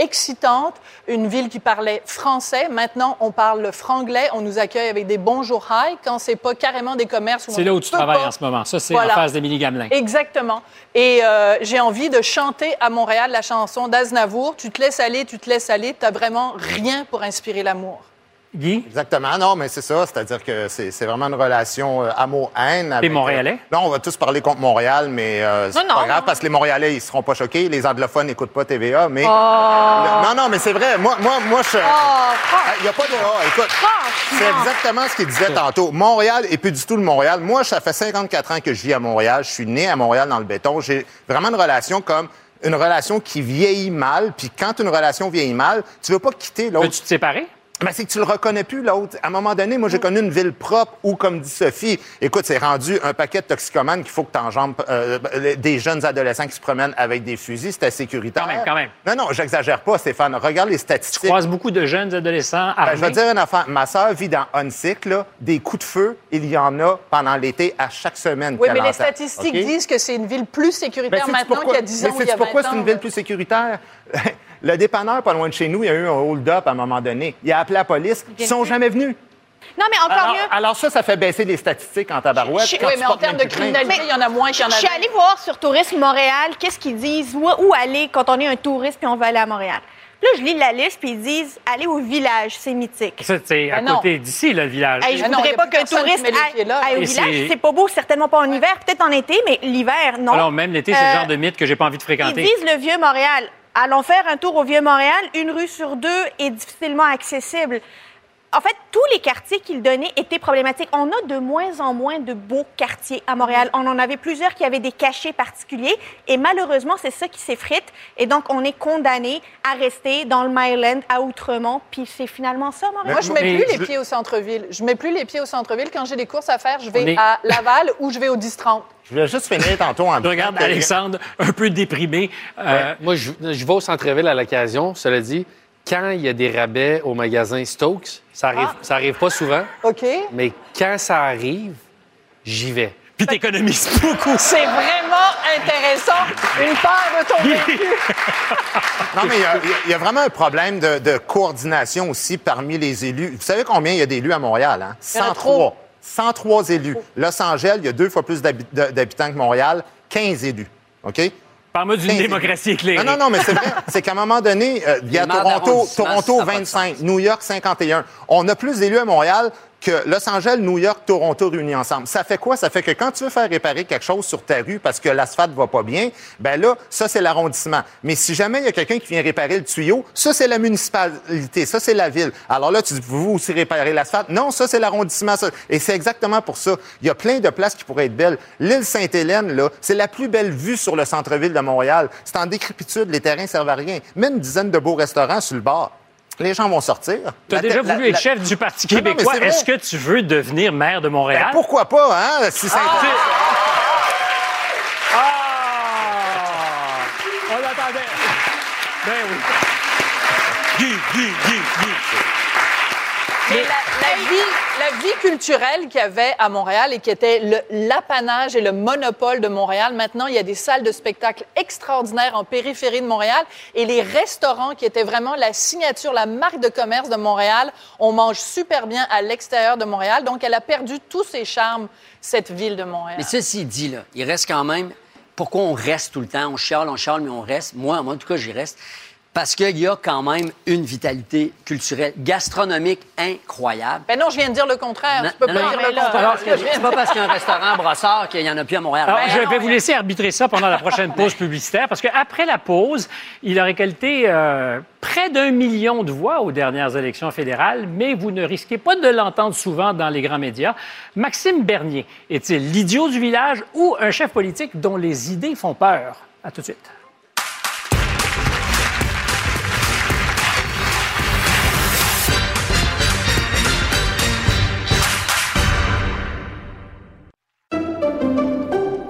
excitante. Une ville qui parlait français. Maintenant, on parle le franglais. On nous accueille avec des bonjours high quand c'est pas carrément des commerces. C'est là où tu travailles pas- en ce moment. Ça, c'est Voilà. en face d'Émilie Gamelin. Exactement. Et euh, j'ai envie de chanter à Montréal la chanson d'Aznavour. Tu te laisses aller, tu te laisses aller. T'as vraiment rien pour inspirer l'amour. Guy? Exactement. Non, mais c'est ça. C'est-à-dire que c'est vraiment une relation euh, amour-haine. avec- Montréalais? Là, on va tous parler contre Montréal, mais euh, c'est Non, non, pas grave non. parce que les Montréalais, ils seront pas choqués. Les anglophones n'écoutent pas TVA, mais... Oh. Le- Non, non, mais c'est vrai. Moi, moi, moi je... Oh, Il n'y a pas de... Ah, écoute, c'est exactement ce qu'il disait tantôt. Montréal et plus du tout le Montréal. Moi, ça fait 54 ans que je vis à Montréal. Je suis né à Montréal dans le béton. J'ai vraiment une relation comme une relation qui vieillit mal. Puis quand une relation vieillit mal, tu veux pas quitter l'autre. Veux-tu te séparer? Ben, c'est que tu le reconnais plus, l'autre. À un moment donné, moi, j'ai connu une ville propre où, comme dit Sophie, écoute, c'est rendu un paquet de toxicomanes qu'il faut que tu enjambes euh, des jeunes adolescents qui se promènent avec des fusils. C'était sécuritaire. Quand même, quand même. Non, non, j'exagère pas, Stéphane. Regarde les Tu statistiques. croises beaucoup de jeunes adolescents armés. Ben, je vais te dire une affaire. Ma sœur vit dans Hunsick, là. Des coups de feu, il y en a pendant l'été à chaque semaine. Oui, mais les statistiques disent que c'est une ville plus Ben, sécuritaire maintenant qu'il y a 10 ans Mais 20 pourquoi c'est une ville plus sécuritaire? Le dépanneur pas loin de chez nous, il y a eu un hold-up à un moment donné. Il a appelé la police. Ils sont jamais venus. Non, mais encore Alors, mieux. alors ça, ça fait baisser les statistiques en tabarouette. Je- quand Oui, mais en termes de criminalité, il y en a moins qu'il y en Je avait. suis allée voir sur Tourisme Montréal qu'est-ce qu'ils disent, où, où aller quand on est un touriste puis on veut aller à Montréal? Puis là, je lis la liste, puis ils disent allez au village, c'est mythique. Ça, c'est à Ben côté d'ici, le village. Hey, je Mais non, voudrais a pas qu'un touriste aille, au Et village. c'est- pas beau, certainement pas en hiver, peut-être en été, mais l'hiver, non. Alors, même l'été, c'est Euh, le genre de mythe que j'ai pas envie de Ils fréquenter. disent le Vieux-Montréal. Allons faire un tour au Vieux-Montréal. Une rue sur deux est difficilement accessible. En fait, tous les quartiers qu'ils donnaient étaient problématiques. On a de moins en moins de beaux quartiers à Montréal. On en avait plusieurs qui avaient des cachets particuliers. Et malheureusement, c'est ça qui s'effrite. Et donc, on est condamné à rester dans le Myland, à Outremont. Puis c'est finalement ça, Montréal. Moi, je mets plus les pieds au centre-ville. Je mets plus les pieds au centre-ville. Quand j'ai des courses à faire, je vais est- à Laval ou je vais au 10-30. Je voulais juste finir tantôt en Je regarde Alexandre un peu déprimé. Euh, Moi, je, je vais au centre-ville à l'occasion. Cela dit, quand il y a des rabais au magasin Stokes, ça arrive, Ah. ça arrive pas souvent, OK? mais quand ça arrive, j'y vais. Puis t'économises beaucoup. C'est vraiment intéressant. Une part de ton vécu. Non, mais il y a- il y, a vraiment un problème de, de coordination aussi parmi les élus. Vous savez combien il y a d'élus à Montréal? Hein? Il y en a 103. 103 élus. Los Angeles, il y a deux fois plus d'habitants que Montréal, 15 élus. OK? Parle-moi d'une 15 élus. démocratie éclairée. Non, non, non, mais c'est vrai. C'est qu'à un moment donné, euh, il y a Toronto, Toronto n'a pas de 25, sens. New York 51. On a plus d'élus à Montréal que Los Angeles, New York, Toronto réunis ensemble. Ça fait quoi? Ça fait que quand tu veux faire réparer quelque chose sur ta rue parce que l'asphalte va pas bien, ben là, ça, c'est l'arrondissement. Mais si jamais il y a quelqu'un qui vient réparer le tuyau, ça, c'est la municipalité, ça, c'est la ville. Alors là, tu dis, vous aussi réparer l'asphalte? Non, ça, c'est l'arrondissement. Et c'est exactement pour ça. Il y a plein de places qui pourraient être belles. L'île Sainte-Hélène, là, c'est la plus belle vue sur le centre-ville de Montréal. C'est en décrépitude, les terrains servent à rien. Mets une dizaine de beaux restaurants sur le bord. Les gens vont sortir. Tu as La- déjà la- voulu être la- chef du Parti québécois. Est-ce que tu veux devenir maire de Ben, Montréal? pourquoi pas, hein? Si ça Ah! Ah! On l'attendait. Ben oui. Guy, Guy, Guy, Guy. Mais la, la vie, la vie culturelle qu'il y avait à Montréal et qui était l'apanage et le monopole de Montréal, maintenant, il y a des salles de spectacle extraordinaires en périphérie de Montréal et les restaurants qui étaient vraiment la signature, la marque de commerce de Montréal, on mange super bien à l'extérieur de Montréal. Donc, elle a perdu tous ses charmes, cette ville de Montréal. Mais ceci dit, là, il reste quand même. Pourquoi on reste tout le temps? On chiale, on chiale, mais on reste. Moi, moi en tout cas, j'y reste. Parce qu'il y a quand même une vitalité culturelle, gastronomique incroyable. Ben non, je viens de dire le contraire. Non, tu peux non, pas non, dire le contraire. C'est pas parce qu'il y a un restaurant à Brossard qu'il n'y en a plus à Montréal. Alors, Ben je non, vais vous laisser arbitrer ça pendant la prochaine pause publicitaire parce qu'après la pause, il a récolté euh, près d'un million de voix aux dernières élections fédérales, mais vous ne risquez pas de l'entendre souvent dans les grands médias. Maxime Bernier est-il l'idiot du village ou un chef politique dont les idées font peur? À tout de suite.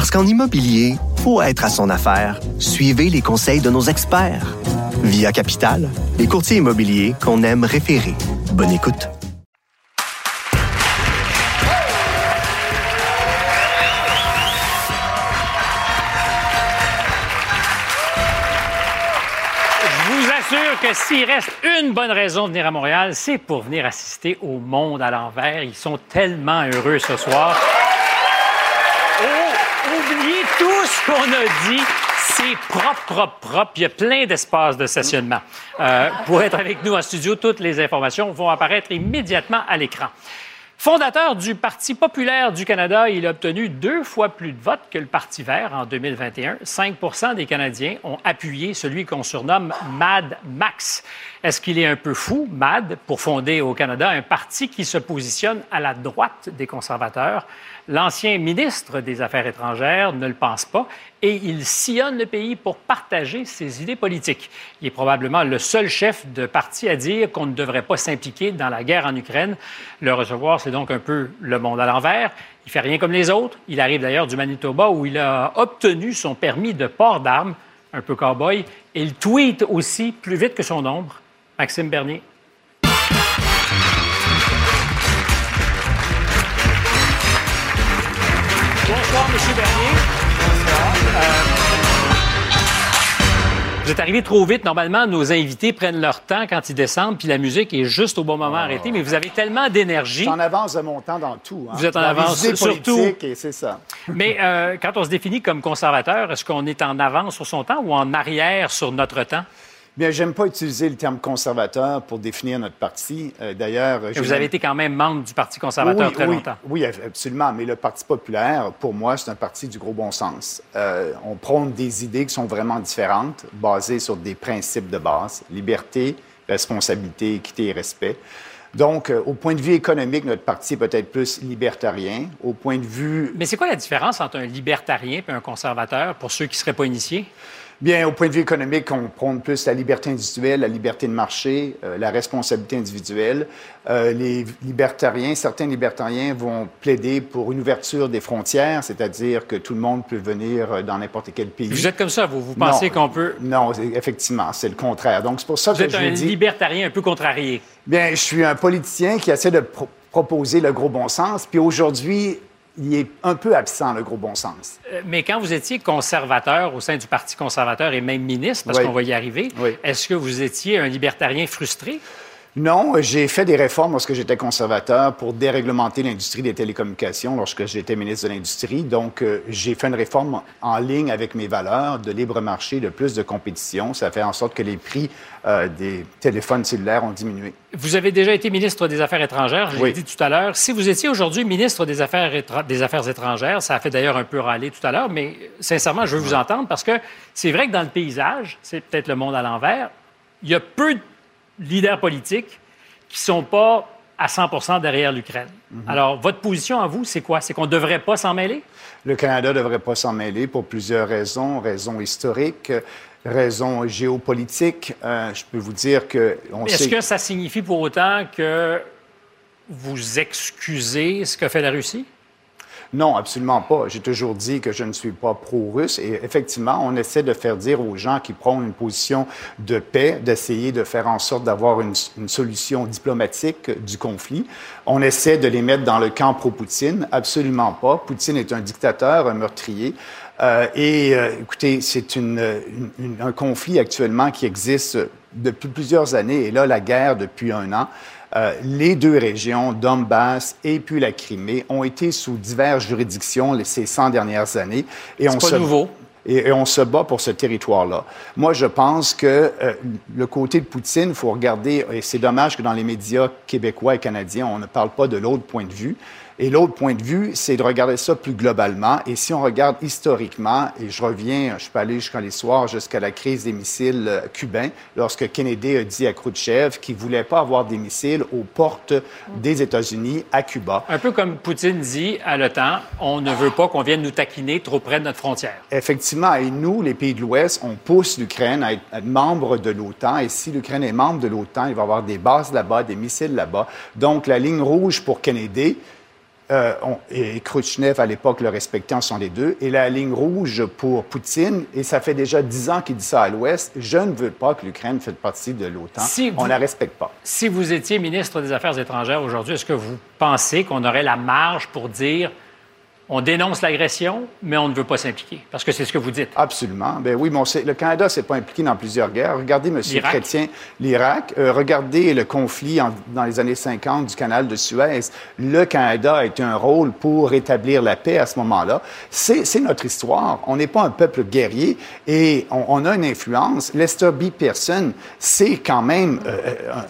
Parce qu'en immobilier, pour être à son affaire, suivez les conseils de nos experts. Via Capital, les courtiers immobiliers qu'on aime référer. Bonne écoute. Je vous assure que s'il reste une bonne raison de venir à Montréal, c'est pour venir assister au monde à l'envers. Ils sont tellement heureux ce soir. Oh, oubliez tout ce qu'on a dit. C'est propre, propre, propre. Il y a plein d'espaces de stationnement. Euh, pour être avec nous en studio, toutes les informations vont apparaître immédiatement à l'écran. Fondateur du Parti populaire du Canada, il a obtenu deux fois plus de votes que le Parti vert en 2021. 5% des Canadiens ont appuyé celui qu'on surnomme Mad Max. Est-ce qu'il est un peu fou, Mad, pour fonder au Canada un parti qui se positionne à la droite des conservateurs? L'ancien ministre des Affaires étrangères ne le pense pas et il sillonne le pays pour partager ses idées politiques. Il est probablement le seul chef de parti à dire qu'on ne devrait pas s'impliquer dans la guerre en Ukraine. Le recevoir, c'est donc un peu le monde à l'envers. Il fait rien comme les autres. Il arrive d'ailleurs du Manitoba où il a obtenu son permis de port d'armes, un peu cow-boy, il tweet aussi plus vite que son ombre. Maxime Bernier. Bonsoir, M. Bernier. Euh, vous êtes arrivé trop vite. Normalement, nos invités prennent leur temps quand ils descendent, puis la musique est juste au bon moment arrêtée. Mais vous avez tellement d'énergie. Je suis en avance de mon temps dans tout. hein. Vous êtes en Dans avance idées sur tout. politiques, Et c'est ça. Mais euh, quand on se définit comme conservateur, est-ce qu'on est en avance sur son temps ou en arrière sur notre temps? Bien, j'aime pas utiliser le terme conservateur pour définir notre parti. Euh, D'ailleurs, Vous avez été quand même membre du Parti conservateur oui, très oui, longtemps. Oui, absolument. Mais le Parti populaire, pour moi, c'est un parti du gros bon sens. Euh, on prône des idées qui sont vraiment différentes, basées sur des principes de base liberté, responsabilité, équité et respect. Donc, euh, au point de vue économique, notre parti est peut-être plus libertarien. Au point de vue Mais c'est quoi la différence entre un libertarien et un conservateur pour ceux qui ne seraient pas initiés? Bien, au point de vue économique, on prône plus la liberté individuelle, la liberté de marché, euh, la responsabilité individuelle. Euh, les libertariens, certains libertariens vont plaider pour une ouverture des frontières, c'est-à-dire que tout le monde peut venir euh, dans n'importe quel pays. Vous êtes comme ça, vous, vous pensez qu'on peut... Non, effectivement, c'est le contraire. Donc, c'est pour ça Vous que êtes je un vous dis... libertarien un peu contrarié. Bien, je suis un politicien qui essaie de pro- proposer le gros bon sens, puis aujourd'hui, il est un peu absent, le gros bon sens. Euh, Mais quand vous étiez conservateur au sein du Parti conservateur et même ministre, parce Oui. qu'on va y arriver, Oui. est-ce que vous étiez un libertarien frustré? Non, j'ai fait des réformes lorsque j'étais conservateur pour déréglementer l'industrie des télécommunications lorsque j'étais ministre de l'Industrie. Donc, euh, j'ai fait une réforme en ligne avec mes valeurs de libre marché, de plus de compétition. Ça fait en sorte que les prix euh, des téléphones cellulaires ont diminué. Vous avez déjà été ministre des Affaires étrangères, je l'ai Oui. dit tout à l'heure. Si vous étiez aujourd'hui ministre des Affaires, étra- des Affaires étrangères, ça a fait d'ailleurs un peu râler tout à l'heure, mais euh, sincèrement, je veux vous entendre parce que c'est vrai que dans le paysage, c'est peut-être le monde à l'envers, il y a peu de leaders politiques qui sont pas à 100% derrière l'Ukraine. Mhm. Alors, votre position à vous, c'est quoi? C'est qu'on ne devrait pas s'en mêler? Le Canada ne devrait pas s'en mêler pour plusieurs raisons, raisons historiques, raisons géopolitiques. Euh, je peux vous dire que Est-ce sait... que ça signifie pour autant que vous excusez ce que fait la Russie? Non, absolument pas. J'ai toujours dit que je ne suis pas pro-russe et effectivement, on essaie de faire dire aux gens qui prennent une position de paix, d'essayer de faire en sorte d'avoir une, solution diplomatique du conflit. On essaie de les mettre dans le camp pro-Poutine. Absolument pas. Poutine est un dictateur, un meurtrier. Euh, et euh, écoutez, c'est un conflit actuellement qui existe depuis plusieurs années et là, la guerre depuis un an. Euh, les deux régions, Donbass et puis la Crimée, ont été sous diverses juridictions ces 100 dernières années. Et C'est pas se, nouveau. Et, et on se bat pour ce territoire-là. Moi, je pense que euh, le côté de Poutine, il faut regarder, et c'est dommage que dans les médias québécois et canadiens, on ne parle pas de l'autre point de vue. Et l'autre point de vue, c'est de regarder ça plus globalement. Et si on regarde historiquement, et je reviens, je peux aller jusqu'à l'histoire, jusqu'à la crise des missiles euh, cubains, lorsque Kennedy a dit à Khrouchtchev qu'il voulait pas avoir des missiles aux portes des États-Unis à Cuba. Un peu comme Poutine dit à l'OTAN, on ne veut pas qu'on vienne nous taquiner trop près de notre frontière. Effectivement, et nous, les pays de l'Ouest, on pousse l'Ukraine à être, à être membre de l'OTAN. Et si l'Ukraine est membre de l'OTAN, il va y avoir des bases là-bas, des missiles là-bas. Donc, la ligne rouge pour Kennedy, euh, on- et Khrouchtchev, à l'époque, le respectait en 62, et la ligne rouge pour Poutine, et ça fait déjà dix ans qu'il dit ça à l'Ouest, je ne veux pas que l'Ukraine fasse partie de l'OTAN. Si On vous- la respecte pas. Si vous étiez ministre des Affaires étrangères aujourd'hui, est-ce que vous pensez qu'on aurait la marge pour dire on dénonce l'agression, mais on ne veut pas s'impliquer? Parce que c'est ce que vous dites. Absolument. Ben oui, mais on sait- le Canada s'est pas impliqué dans plusieurs guerres. Regardez, M. Chrétien, l'Irak. Euh, regardez le conflit en- dans les années 50 du canal de Suez. Le Canada a été un rôle pour rétablir la paix à ce moment-là. C'est notre histoire. On n'est pas un peuple guerrier et on, on a une influence. Lester B. Pearson, c'est quand même euh,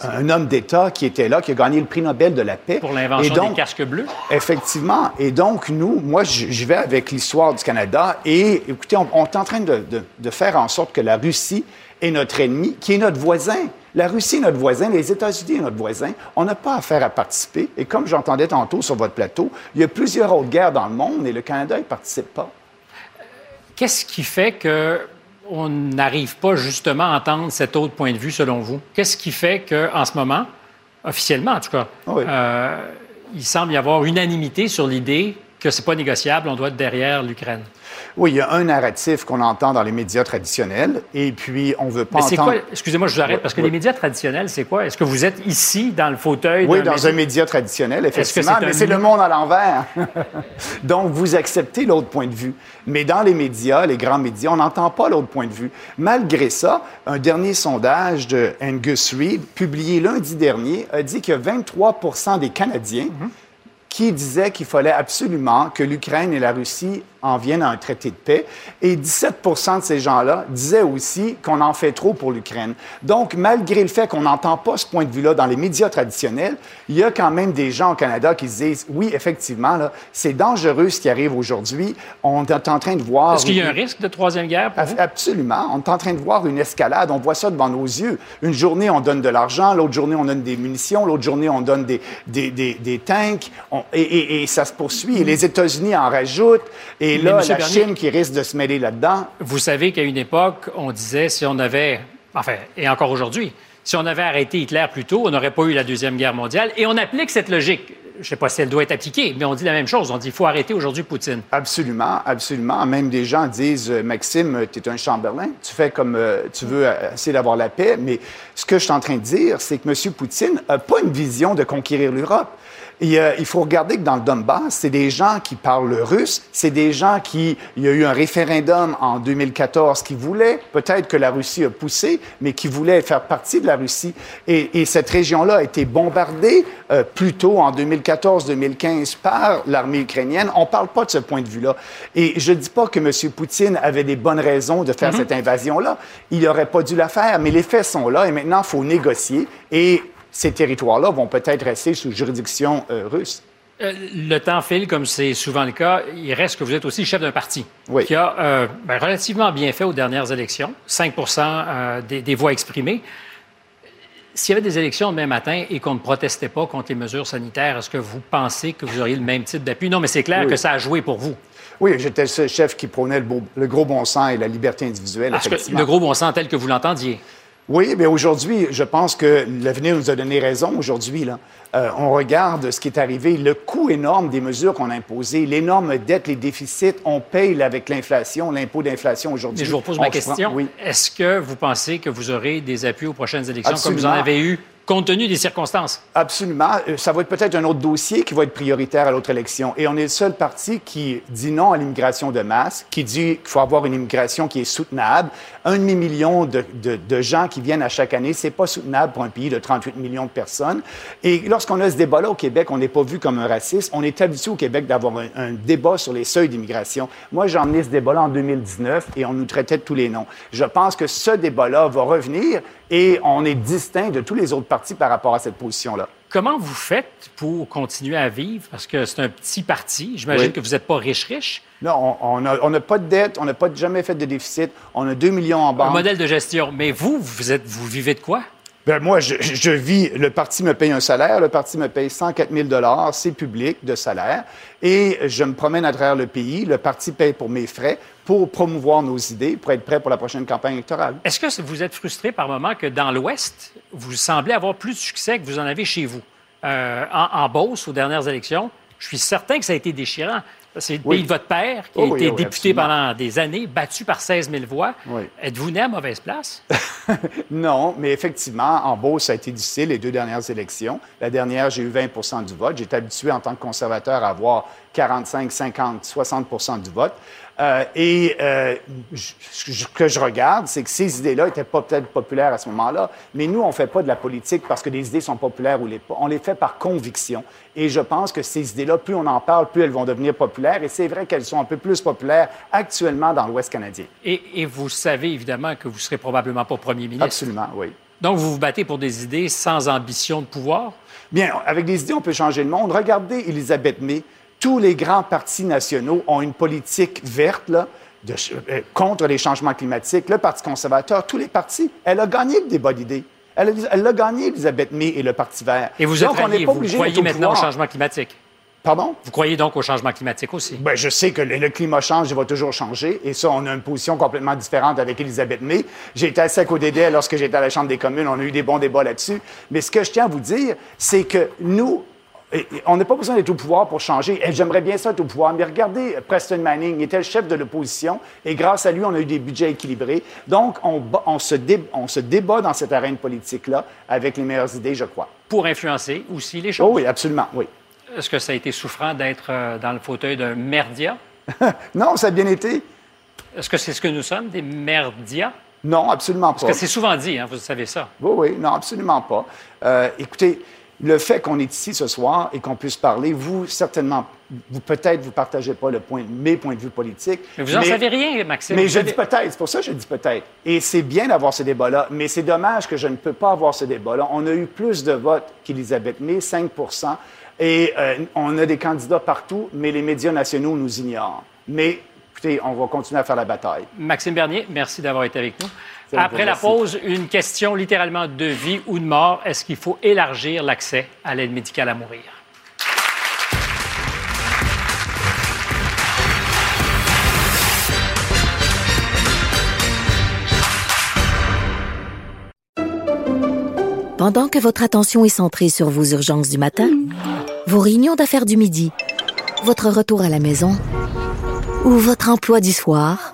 un, un homme d'État qui était là, qui a gagné le prix Nobel de la paix. Pour l'invention des casques bleus? Effectivement. Et donc, nous, moi, je vais avec l'histoire du Canada et, écoutez, on, on est en train de, de- de faire en sorte que la Russie est notre ennemi, qui est notre voisin. La Russie est notre voisin, les États-Unis sont notre voisin. On n'a pas affaire à participer. Et comme j'entendais tantôt sur votre plateau, il y a plusieurs autres guerres dans le monde et le Canada ne participe pas. Qu'est-ce qui fait que on n'arrive pas justement à entendre cet autre point de vue selon vous? Qu'est-ce qui fait qu'en ce moment, officiellement en tout cas, Oui. euh, il semble y avoir unanimité sur l'idée que c'est pas négociable, on doit être derrière l'Ukraine. Oui, il y a un narratif qu'on entend dans les médias traditionnels, et puis on veut pas Mais c'est entendre... quoi, excusez-moi, je vous arrête, Oui, parce que oui. les médias traditionnels, c'est quoi? Est-ce que vous êtes ici, dans le fauteuil? Oui, dans un média- traditionnel, que effectivement, mais c'est le monde à l'envers. Donc, vous acceptez l'autre point de vue. Mais dans les médias, les grands médias, on n'entend pas l'autre point de vue. Malgré ça, un dernier sondage de Angus Reid, publié lundi dernier, a dit a 23% des Canadiens qui disaient qu'il fallait absolument que l'Ukraine et la Russie en viennent à un traité de paix. Et 17% de ces gens-là disaient aussi qu'on en fait trop pour l'Ukraine. Donc, malgré le fait qu'on n'entend pas ce point de vue-là dans les médias traditionnels, il y a quand même des gens au Canada qui se disent, oui, effectivement, c'est dangereux ce qui arrive aujourd'hui. On est en train de voir... Est-ce qu'il y a un risque de troisième guerre pour vous? Absolument. On est en train de voir une escalade. On voit ça devant nos yeux. Une journée, on donne de l'argent. L'autre journée, on donne des munitions. L'autre journée, on donne des, des, des, des tanks. On- et, et- et ça se poursuit. Et les États-Unis en rajoutent. Et Mais, là, la Bernier- Chine qui risque de se mêler là-dedans. Vous savez qu'à une époque, on disait si on avait, enfin, et encore aujourd'hui, si on avait arrêté Hitler plus tôt, on n'aurait pas eu la Deuxième Guerre mondiale. Et on applique cette logique. Je ne sais pas si elle doit être appliquée, mais on dit la même chose. On dit qu'il faut arrêter aujourd'hui Poutine. Absolument, absolument. Même des gens disent, euh, Maxime, tu es un Chamberlain, tu fais comme euh, tu veux euh, essayer d'avoir la paix. Mais ce que je suis en train de dire, c'est que M. Poutine n'a pas une vision de conquérir l'Europe. Et, euh, il faut regarder que dans le Donbass, c'est des gens qui parlent le russe, c'est des gens qui... Il y a eu un référendum en 2014 qui voulait, peut-être que la Russie a poussé, mais qui voulait faire partie de la Russie. Et, et cette région-là a été bombardée euh, plus tôt, en 2014-2015, par l'armée ukrainienne. On ne parle pas de ce point de vue-là. Et je ne dis pas que M. Poutine avait des bonnes raisons de faire cette invasion-là. Il n'aurait pas dû la faire, mais les faits sont là et maintenant, il faut négocier. Et ces territoires-là vont peut-être rester sous juridiction euh, russe. Euh, le temps file, comme c'est souvent le cas. Il reste que vous êtes aussi chef d'un parti Oui. qui a euh, ben, relativement bien fait aux dernières élections, 5 euh, des, des voix exprimées. S'il y avait des élections demain matin et qu'on ne protestait pas contre les mesures sanitaires, est-ce que vous pensez que vous auriez le même type d'appui? Non, mais c'est clair Oui. que ça a joué pour vous. Oui, j'étais le seul chef qui prônait le, beau- le gros bon sens et la liberté individuelle. Parce que effectivement. le gros bon sens tel que vous l'entendiez. Oui, mais aujourd'hui, je pense que l'avenir nous a donné raison aujourd'hui. Là. Euh, on regarde ce qui est arrivé, le coût énorme des mesures qu'on a imposées, l'énorme dette, les déficits, on paye avec l'inflation, l'impôt d'inflation aujourd'hui. Mais je vous repose On ma prend- question. Oui. Est-ce que vous pensez que vous aurez des appuis aux prochaines élections comme vous en avez eu, compte tenu des circonstances? Absolument. Euh, Ça va être peut-être un autre dossier qui va être prioritaire à l'autre élection. Et on est le seul parti qui dit non à l'immigration de masse, qui dit qu'il faut avoir une immigration qui est soutenable. Un demi-million de, de- gens qui viennent à chaque année, c'est pas soutenable pour un pays de 38 millions de personnes. Et lorsqu'on a ce débat-là au Québec, on n'est pas vu comme un raciste. On est habitué au Québec d'avoir un, un débat sur les seuils d'immigration. Moi, j'ai emmené ce débat-là en 2019 et on nous traitait de tous les noms. Je pense que ce débat-là va revenir et on est distinct de tous les autres partis par rapport à cette position-là. Comment vous faites pour continuer à vivre? Parce que c'est un petit parti. J'imagine Oui. que vous n'êtes pas riche-riche. Non, on n'a pas de dette, on n'a pas jamais fait de déficit, on a 2 millions en Un banque. modèle de gestion. Mais vous, vous, êtes, vous vivez de quoi? Ben, moi, je, je vis, le parti me paye un salaire, le parti me paye 104 000 c'est public de salaire, et je me promène à travers le pays, le parti paye pour mes frais, pour promouvoir nos idées, pour être prêt pour la prochaine campagne électorale. Est-ce que vous êtes frustré par moment que dans l'Ouest, vous semblez avoir plus de succès que vous en avez chez vous? Euh, en, en Beauce, aux dernières élections, je suis certain que ça a été déchirant. C'est le Oui. pays de votre père qui Oh a été oui, député absolument. pendant des années, battu par 16 000 voix. Oui. Êtes-vous né à mauvaise place? Non, mais effectivement, en Beauce, ça a été difficile les deux dernières élections. La dernière, j'ai eu 20% du vote. J'étais habitué en tant que conservateur à avoir 45, 50, 60% du vote. Euh, et euh, ce que je regarde, c'est que ces idées-là n'étaient pas peut-être populaires à ce moment-là, mais nous, on ne fait pas de la politique parce que des idées sont populaires ou les pas. On les fait par conviction. Et je pense que ces idées-là, plus on en parle, plus elles vont devenir populaires. Et c'est vrai qu'elles sont un peu plus populaires actuellement dans l'Ouest canadien. Et, et vous savez évidemment que vous ne serez probablement pas premier ministre. Absolument, oui. Donc, vous vous battez pour des idées sans ambition de pouvoir? Bien, avec des idées, on peut changer le monde. Regardez Elisabeth May. Tous les grands partis nationaux ont une politique verte là, de euh, contre les changements climatiques. Le Parti conservateur, tous les partis. Elle a gagné le débat d'idées. Elle a, elle a gagné, Elisabeth May et le Parti vert. Et vous Donc, êtes on pas vous croyez au maintenant au changement climatique? Pardon? Vous croyez donc au changement climatique aussi? Ben, je sais que le, le climat change, il va toujours changer. Et ça, on a une position complètement différente avec Elisabeth May. J'ai été assez à côté d'elle lorsque j'étais à la Chambre des communes. On a eu des bons débats là-dessus. Mais ce que je tiens à vous dire, c'est que nous, Et- on n'a pas besoin d'être au pouvoir pour changer. J'aimerais bien ça être au pouvoir. Mais regardez Preston Manning, était le chef de l'opposition et grâce à lui, on a eu des budgets équilibrés. Donc, on, se, dé- on se débat dans cette arène politique-là avec les meilleures idées, je crois. Pour influencer aussi les choses. Oh oui, absolument, oui. Est-ce que ça a été souffrant d'être euh, dans le fauteuil d'un merdia? Non, ça a bien été. Est-ce que c'est ce que nous sommes, des merdias? Non, absolument Parce pas. que c'est souvent dit, hein, vous savez ça. Oui, oui, non, absolument pas. Euh, écoutez, le fait qu'on est ici ce soir et qu'on puisse parler, vous, certainement, vous peut-être, vous partagez pas le point, mes points de vue politiques. Mais vous en savez rien, Maxime. Mais Vous je avez- dis peut-être, c'est pour ça que je dis peut-être. Et c'est bien d'avoir ce débat-là, mais c'est dommage que je ne peux pas avoir ce débat-là. On a eu plus de votes qu'Élisabeth May, 5% et euh, on a des candidats partout, mais les médias nationaux nous ignorent. Mais écoutez, on va continuer à faire la bataille. Maxime Bernier, merci d'avoir été avec nous. Après la pause, une question littéralement de vie ou de mort. Est-ce qu'il faut élargir l'accès à l'aide médicale à mourir? Pendant que votre attention est centrée sur vos urgences du matin, vos réunions d'affaires du midi, votre retour à la maison ou votre emploi du soir,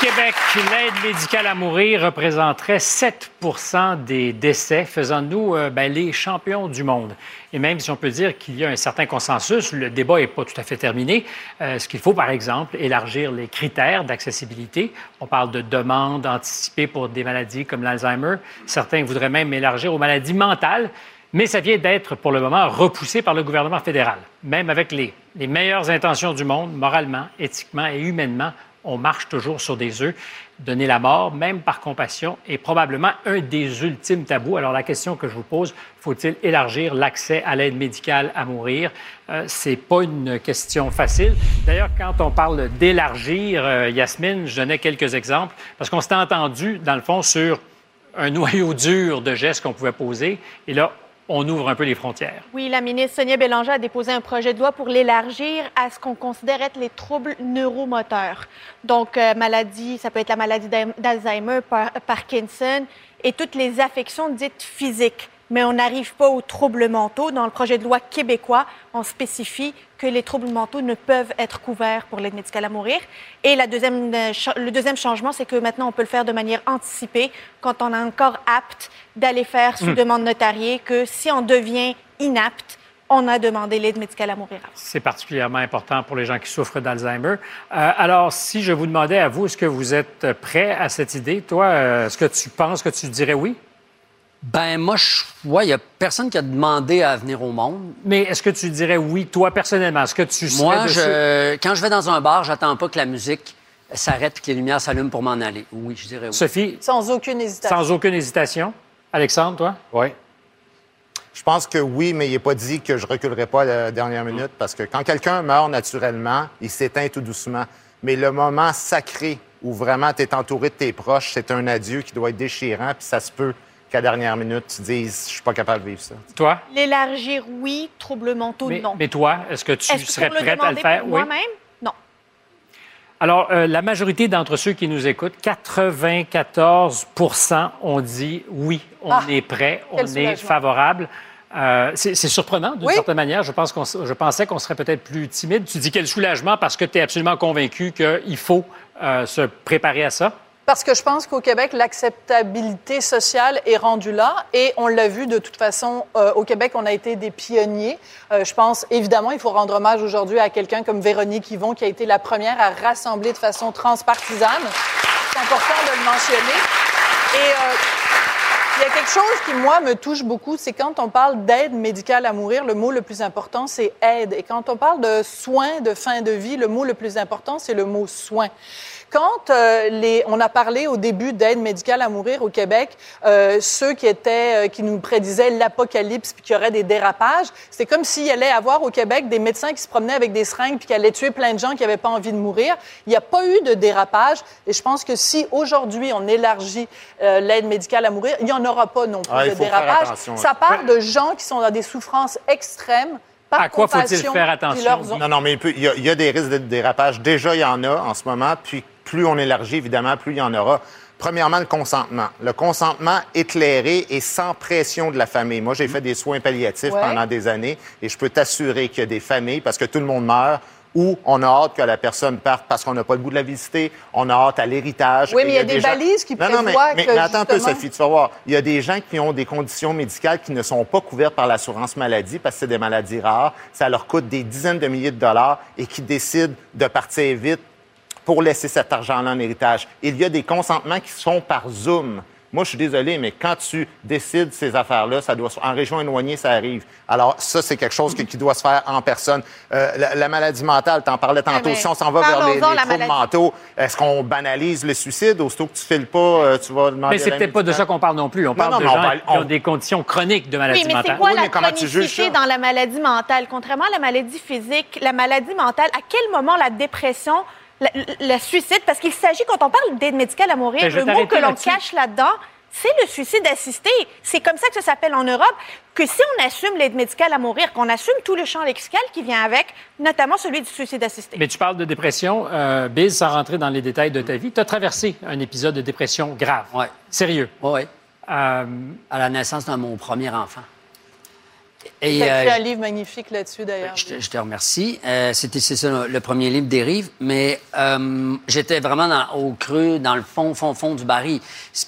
Québec, l'aide médicale à mourir représenterait 7 des décès, faisant de nous euh, ben, les champions du monde. Et même si on peut dire qu'il y a un certain consensus, le débat n'est pas tout à fait terminé. Euh, ce qu'il faut, par exemple, élargir les critères d'accessibilité. On parle de demandes anticipées pour des maladies comme l'Alzheimer. Certains voudraient même élargir aux maladies mentales. Mais ça vient d'être, pour le moment, repoussé par le gouvernement fédéral. Même avec les, les meilleures intentions du monde, moralement, éthiquement et humainement, on marche toujours sur des œufs. Donner la mort, même par compassion, est probablement un des ultimes tabous. Alors la question que je vous pose, faut-il élargir l'accès à l'aide médicale à mourir? Euh, c'est pas une question facile. D'ailleurs, quand on parle d'élargir, euh, Yasmine, je donnais quelques exemples, parce qu'on s'était entendu, dans le fond, sur un noyau dur de gestes qu'on pouvait poser. Et là, on ouvre un peu les frontières. Oui, la ministre Sonia Bélanger a déposé un projet de loi pour l'élargir à ce qu'on considère être les troubles neuromoteurs. Donc, euh, maladie, ça peut être la maladie d'Al- d'Alzheimer, par- Parkinson et toutes les affections dites physiques. Mais on n'arrive pas aux troubles mentaux. Dans le projet de loi québécois, on spécifie que les troubles mentaux ne peuvent être couverts pour l'aide médicale à mourir. Et la deuxième, euh, le deuxième changement, c'est que maintenant, on peut le faire de manière anticipée quand on est encore apte d'aller faire sous Hmm. demande notariée, que si on devient inapte, on a demandé l'aide médicale à mourir. avant. C'est particulièrement important pour les gens qui souffrent d'Alzheimer. Euh, alors, si je vous demandais à vous, est-ce que vous êtes prêt à cette idée? Toi, euh, est-ce que tu penses que tu dirais oui? Ben, moi, je vois, il n'y a personne qui a demandé à venir au monde. Mais est-ce que tu dirais oui, toi, personnellement? Est-ce que tu serais Moi, je, quand je vais dans un bar, j'attends pas que la musique s'arrête et que les lumières s'allument pour m'en aller. Oui, je dirais oui. Sophie, Sans aucune hésitation. sans aucune hésitation. Alexandre, toi? Oui. Je pense que oui, mais il n'est pas dit que je reculerai pas à la dernière minute parce que quand quelqu'un meurt naturellement, il s'éteint tout doucement. Mais le moment sacré où vraiment tu es entouré de tes proches, c'est un adieu qui doit être déchirant, puis ça se peut qu'à la dernière minute, tu dises Je suis pas capable de vivre ça. Toi? L'élargir, oui. Troubles mentaux, Mais, non. mais toi, est-ce que tu que serais le prête à le faire? Oui. moi-même? Non. Alors, euh, la majorité d'entre ceux qui nous écoutent, 94 ont dit oui, on Ah, est prêt, on quel est soulagement. favorable. Euh, c'est c'est surprenant d'une Oui. certaine manière. Je, pense je pensais qu'on serait peut-être plus timide. Tu dis quel soulagement parce que tu es absolument convaincu qu'il faut euh, se préparer à ça? Parce que je pense qu'au Québec, l'acceptabilité sociale est rendue là et on l'a vu de toute façon. euh, au Québec, on a été des pionniers. Euh, je pense, évidemment, il faut rendre hommage aujourd'hui à quelqu'un comme Véronique Yvon qui a été la première à rassembler de façon transpartisane. C'est important de le mentionner. Et euh, Il y a quelque chose qui, moi, me touche beaucoup, c'est quand on parle d'aide médicale à mourir, le mot le plus important, c'est aide. Et quand on parle de soins de fin de vie, le mot le plus important, c'est le mot soin. Quand euh, les, on a parlé au début d'aide médicale à mourir au Québec, euh, ceux qui étaient, euh, qui nous prédisaient l'apocalypse puis qu'il y aurait des dérapages, c'est comme s'il y allait avoir au Québec des médecins qui se promenaient avec des seringues puis qui allaient tuer plein de gens qui n'avaient pas envie de mourir. Il n'y a pas eu de dérapage et je pense que si aujourd'hui on élargit euh, l'aide médicale à mourir, il n'y en aura pas non plus Ah, de dérapage. attention, Ça part de gens qui sont dans des souffrances extrêmes. Par À quoi faut-il faire attention? ont- Non, non, mais il, peut- il y, a, il y a des risques de dérapage. Déjà, il y en a en ce moment. Puis plus on élargit, évidemment, plus il y en aura. Premièrement, le consentement. Le consentement éclairé et sans pression de la famille. Moi, j'ai fait des soins palliatifs Ouais. pendant des années et je peux t'assurer qu'il y a des familles, parce que tout le monde meurt, où on a hâte que la personne parte parce qu'on n'a pas le goût de la visiter, on a hâte à l'héritage. Oui, mais il y a des gens- balises qui non, non, mais, prévoient mais- que, mais attends un peu, Sophie, tu vas voir. Il y a des gens qui ont des conditions médicales qui ne sont pas couvertes par l'assurance maladie parce que c'est des maladies rares. Ça leur coûte des dizaines de milliers de dollars et qui décident de partir vite pour laisser cet argent-là en héritage. Il y a des consentements qui sont par Zoom. Moi, je suis désolé, mais quand tu décides ces affaires-là, ça doit se- en région éloignée, ça arrive. Alors, ça, c'est quelque chose que- qui doit se faire en personne. Euh, la, la maladie mentale, t'en parlais tantôt. mais si on s'en va vers les, les troubles maladie. mentaux, est-ce qu'on banalise le suicide? Aussitôt que tu files pas, euh, tu vas demander Mais c'est peut-être pas de ça qu'on parle non plus. On parle non, de on gens parle- qui ont on- des conditions chroniques de maladie Oui, mais c'est mentale. quoi Oui, mais comment tu juges ça? dans la maladie mentale? Contrairement à la maladie physique, la maladie mentale, à quel moment la dépression, la- le suicide, parce qu'il s'agit, quand on parle d'aide médicale à mourir, Ben, le mot que l'on cache là-dedans, c'est le suicide assisté. C'est comme ça que ça s'appelle en Europe, que si on assume l'aide médicale à mourir, qu'on assume tout le champ lexical qui vient avec, notamment celui du suicide assisté. Mais tu parles de dépression. Euh, Biz, sans rentrer dans les détails de ta vie, tu as traversé un épisode de dépression grave. Ouais. Sérieux. Oui, Euh, à la naissance de mon premier enfant. Et, Tu as euh, écrit un livre magnifique là-dessus, d'ailleurs. Je te, je te remercie. Euh, C'était c'est ça le premier livre des rives, mais euh, j'étais vraiment dans- au creux, dans le fond, fond, fond du baril.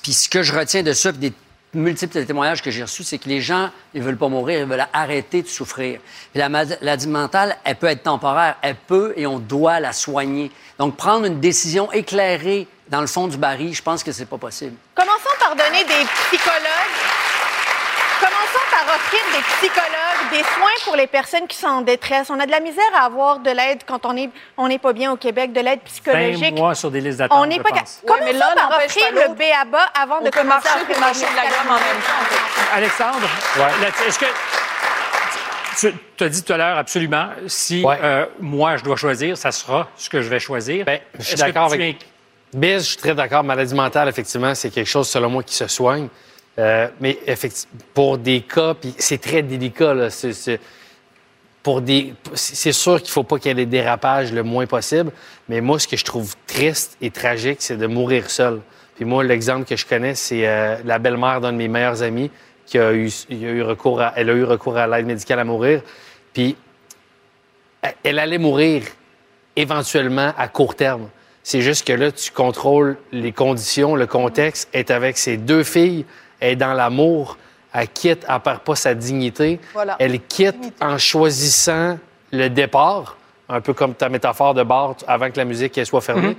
Puis ce que je retiens de ça, puis des multiples témoignages que j'ai reçus, c'est que les gens, ils veulent pas mourir, ils veulent arrêter de souffrir. Puis la maladie mentale, elle peut être temporaire, elle peut et on doit la soigner. Donc prendre une décision éclairée dans le fond du baril, je pense que c'est pas possible. Commençons par donner des psychologues. Commençons par offrir des psychologues, des soins pour les personnes qui sont en détresse. On a de la misère à avoir de l'aide quand on est on n'est pas bien au Québec, de l'aide 20 psychologique. mois sur des listes d'attente, On n'est pas pense. Ouais, par offrir le. B.A.B.A. avant On de peut commencer marcher à marcher de la gamme en même temps. Alexandre, est-ce que tu as dit tout à l'heure absolument, si Ouais. euh, moi je dois choisir, ça sera ce que je vais choisir. Ben, je suis d'accord avec- Biz, je suis très d'accord. Maladie mentale, effectivement, c'est quelque chose, selon moi, qui se soigne. Euh, mais effecti- pour des cas, puis c'est très délicat, là. Pour des, c'est sûr qu'il faut pas qu'il y ait des dérapages le moins possible. Mais moi, ce que je trouve triste et tragique, c'est de mourir seul. Puis moi, l'exemple que je connais, c'est euh, la belle-mère d'un de mes meilleurs amis qui a eu, a eu recours à, elle a eu recours à l'aide médicale à mourir. Puis elle allait mourir éventuellement à court terme. C'est juste que là, tu contrôles les conditions, le contexte, est avec ses deux filles, elle est dans l'amour, elle quitte, elle perd pas sa dignité. Voilà. Elle quitte Dignité. en choisissant le départ, un peu comme ta métaphore de bar avant que la musique elle soit fermée.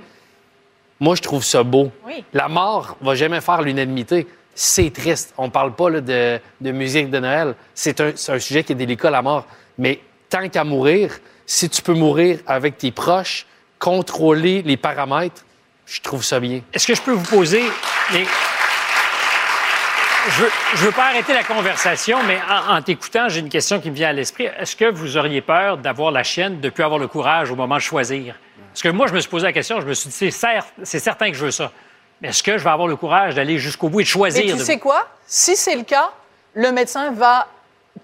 Moi, je trouve ça beau. Oui. La mort va jamais faire l'unanimité. C'est triste. On parle pas là, de, de musique de Noël. C'est un, sujet qui est délicat, la mort. Mais tant qu'à mourir, si tu peux mourir avec tes proches, contrôler les paramètres, je trouve ça bien. Est-ce que je peux vous poser. mais Je veux, je veux pas arrêter la conversation, mais en, en t'écoutant, j'ai une question qui me vient à l'esprit. Est-ce que vous auriez peur d'avoir la chienne, de ne plus avoir le courage au moment de choisir? Parce que moi, je me suis posé la question, je me suis dit, c'est certain que je veux ça. Mais est-ce que je vais avoir le courage d'aller jusqu'au bout et de choisir? Et tu de- sais quoi? Si c'est le cas, le médecin va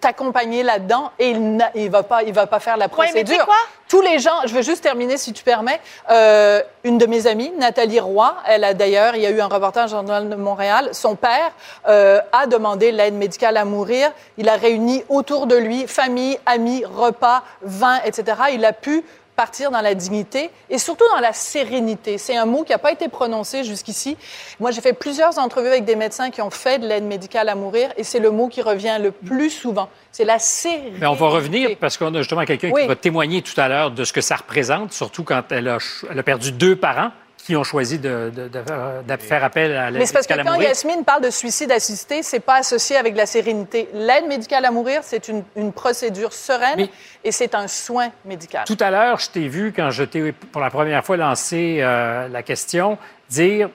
t'accompagner là-dedans et il il va pas, il va pas faire la Ouais, mais procédure. quoi? Tous les gens, je veux juste terminer si tu permets. Euh, une de mes amies, Nathalie Roy, elle a d'ailleurs, il y a eu un reportage dans le Journal de Montréal. Son père euh, a demandé l'aide médicale à mourir. Il a réuni autour de lui famille, amis, repas, vin, etc. Il a pu partir dans la dignité et surtout dans la sérénité. C'est un mot qui n'a pas été prononcé jusqu'ici. Moi, j'ai fait plusieurs entrevues avec des médecins qui ont fait de l'aide médicale à mourir et c'est le mot qui revient le plus souvent. C'est la sérénité. Mais on va revenir parce qu'on a justement quelqu'un Oui. qui va témoigner tout à l'heure de ce que ça représente, surtout quand elle a, ch- elle a perdu deux parents. Qui ont choisi de, de- de faire- de faire appel à l'aide Mais c'est parce que médicale à quand mourir. Yasmine parle de suicide assisté, c'est pas associé avec de la sérénité. L'aide médicale à mourir, c'est une, une procédure sereine et c'est un soin médical. Tout à l'heure, je t'ai vu, quand je t'ai pour la première fois lancé euh, la question, dire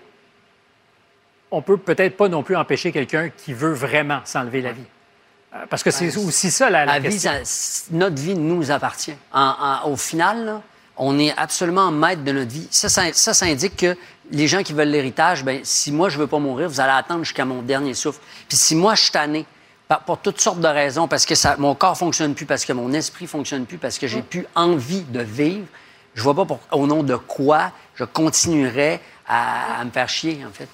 on peut peut-être pas non plus empêcher quelqu'un qui veut vraiment s'enlever la vie. Euh, Parce que c'est aussi ça la, la La vie, question. ça- c- notre vie nous appartient. En- en- au final, là, on est absolument maître de notre vie. Ça, ça, ça, ça indique que les gens qui veulent l'héritage, ben, si moi je veux pas mourir, vous allez attendre jusqu'à mon dernier souffle. Puis si moi je suis tanné, pour toutes sortes de raisons, parce que ça, mon corps fonctionne plus, parce que mon esprit fonctionne plus, parce que j'ai plus envie de vivre, je vois pas pour- au nom de quoi je continuerai à, à me faire chier, en fait.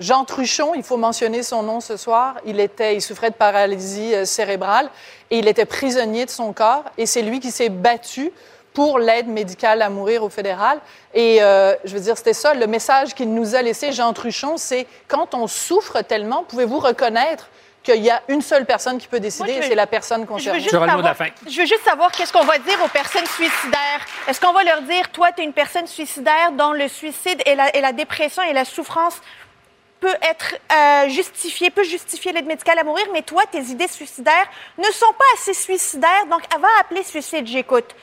Jean Truchon, il faut mentionner son nom ce soir. Il était, il souffrait de paralysie euh, cérébrale et il était prisonnier de son corps. Et c'est lui qui s'est battu pour l'aide médicale à mourir au fédéral. Et euh, je veux dire, c'était ça le message qu'il nous a laissé, Jean Truchon, c'est quand on souffre tellement, pouvez-vous reconnaître qu'il y a une seule personne qui peut décider, Moi, et c'est la personne Je veux concernée. juste savoir, je veux juste savoir qu'est-ce qu'on va dire aux personnes suicidaires. Est-ce qu'on va leur dire, toi, tu es une personne suicidaire dont le suicide et la, et la dépression et la souffrance peut être euh, justifié, peut justifier l'aide médicale à mourir, mais toi, tes idées suicidaires ne sont pas assez suicidaires, donc avant appeler suicide, j'écoute.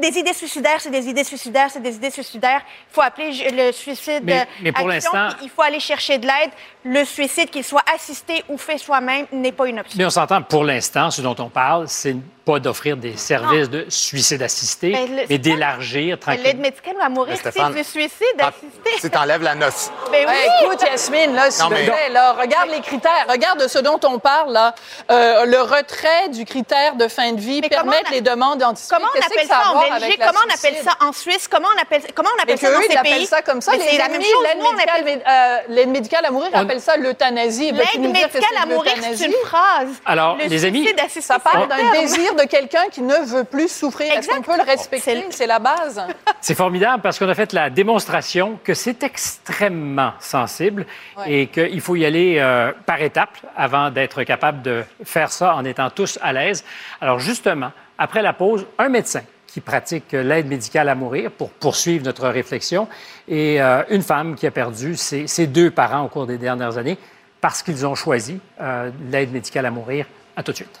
Des idées suicidaires, c'est des idées suicidaires, c'est des idées suicidaires. Il faut appeler le suicide Mais- euh, mais pour l'instant- il faut aller chercher de l'aide. Le suicide, qu'il soit assisté ou fait soi-même, n'est pas une option. Mais on s'entend, pour l'instant, ce dont on parle, c'est pas d'offrir des services de suicide assisté, Ben, le- mais d'élargir L'aide tranquillement. médicale à mourir, Mais c'est du suicide Ah, assisté. Si t'enlèves la noce. Ben oui. Écoute, Yasmine, là, s'il Non, te mais- plaît, là, regarde les critères. Regarde de ce dont on parle, là. Euh, le retrait du critère de fin de vie, Mais permettre a- les demandes anticipées. Comment on appelle ça en Belgique? Comment on appelle ça en Suisse? Comment on appelle, comment on appelle ça dans ces ils pays? appellent ça comme ça. C'est la même chose. L'aide Nous, on médicale, appelle... l'aide médicale à mourir On- appelle ça l'euthanasie. L'aide médicale à mourir, c'est une phrase. Alors, Le les amis, Ça parle d'un désir de quelqu'un qui ne veut plus souffrir. Est-ce qu'on peut le respecter? C'est la base. C'est formidable parce qu'on a fait la démonstration que c'est extrêmement sensible Ouais. et qu'il faut y aller euh, par étapes avant d'être capable de faire ça en étant tous à l'aise. Alors justement, après la pause, un médecin qui pratique l'aide médicale à mourir pour poursuivre notre réflexion et euh, une femme qui a perdu ses, ses deux parents au cours des dernières années parce qu'ils ont choisi euh, l'aide médicale à mourir. À tout de suite.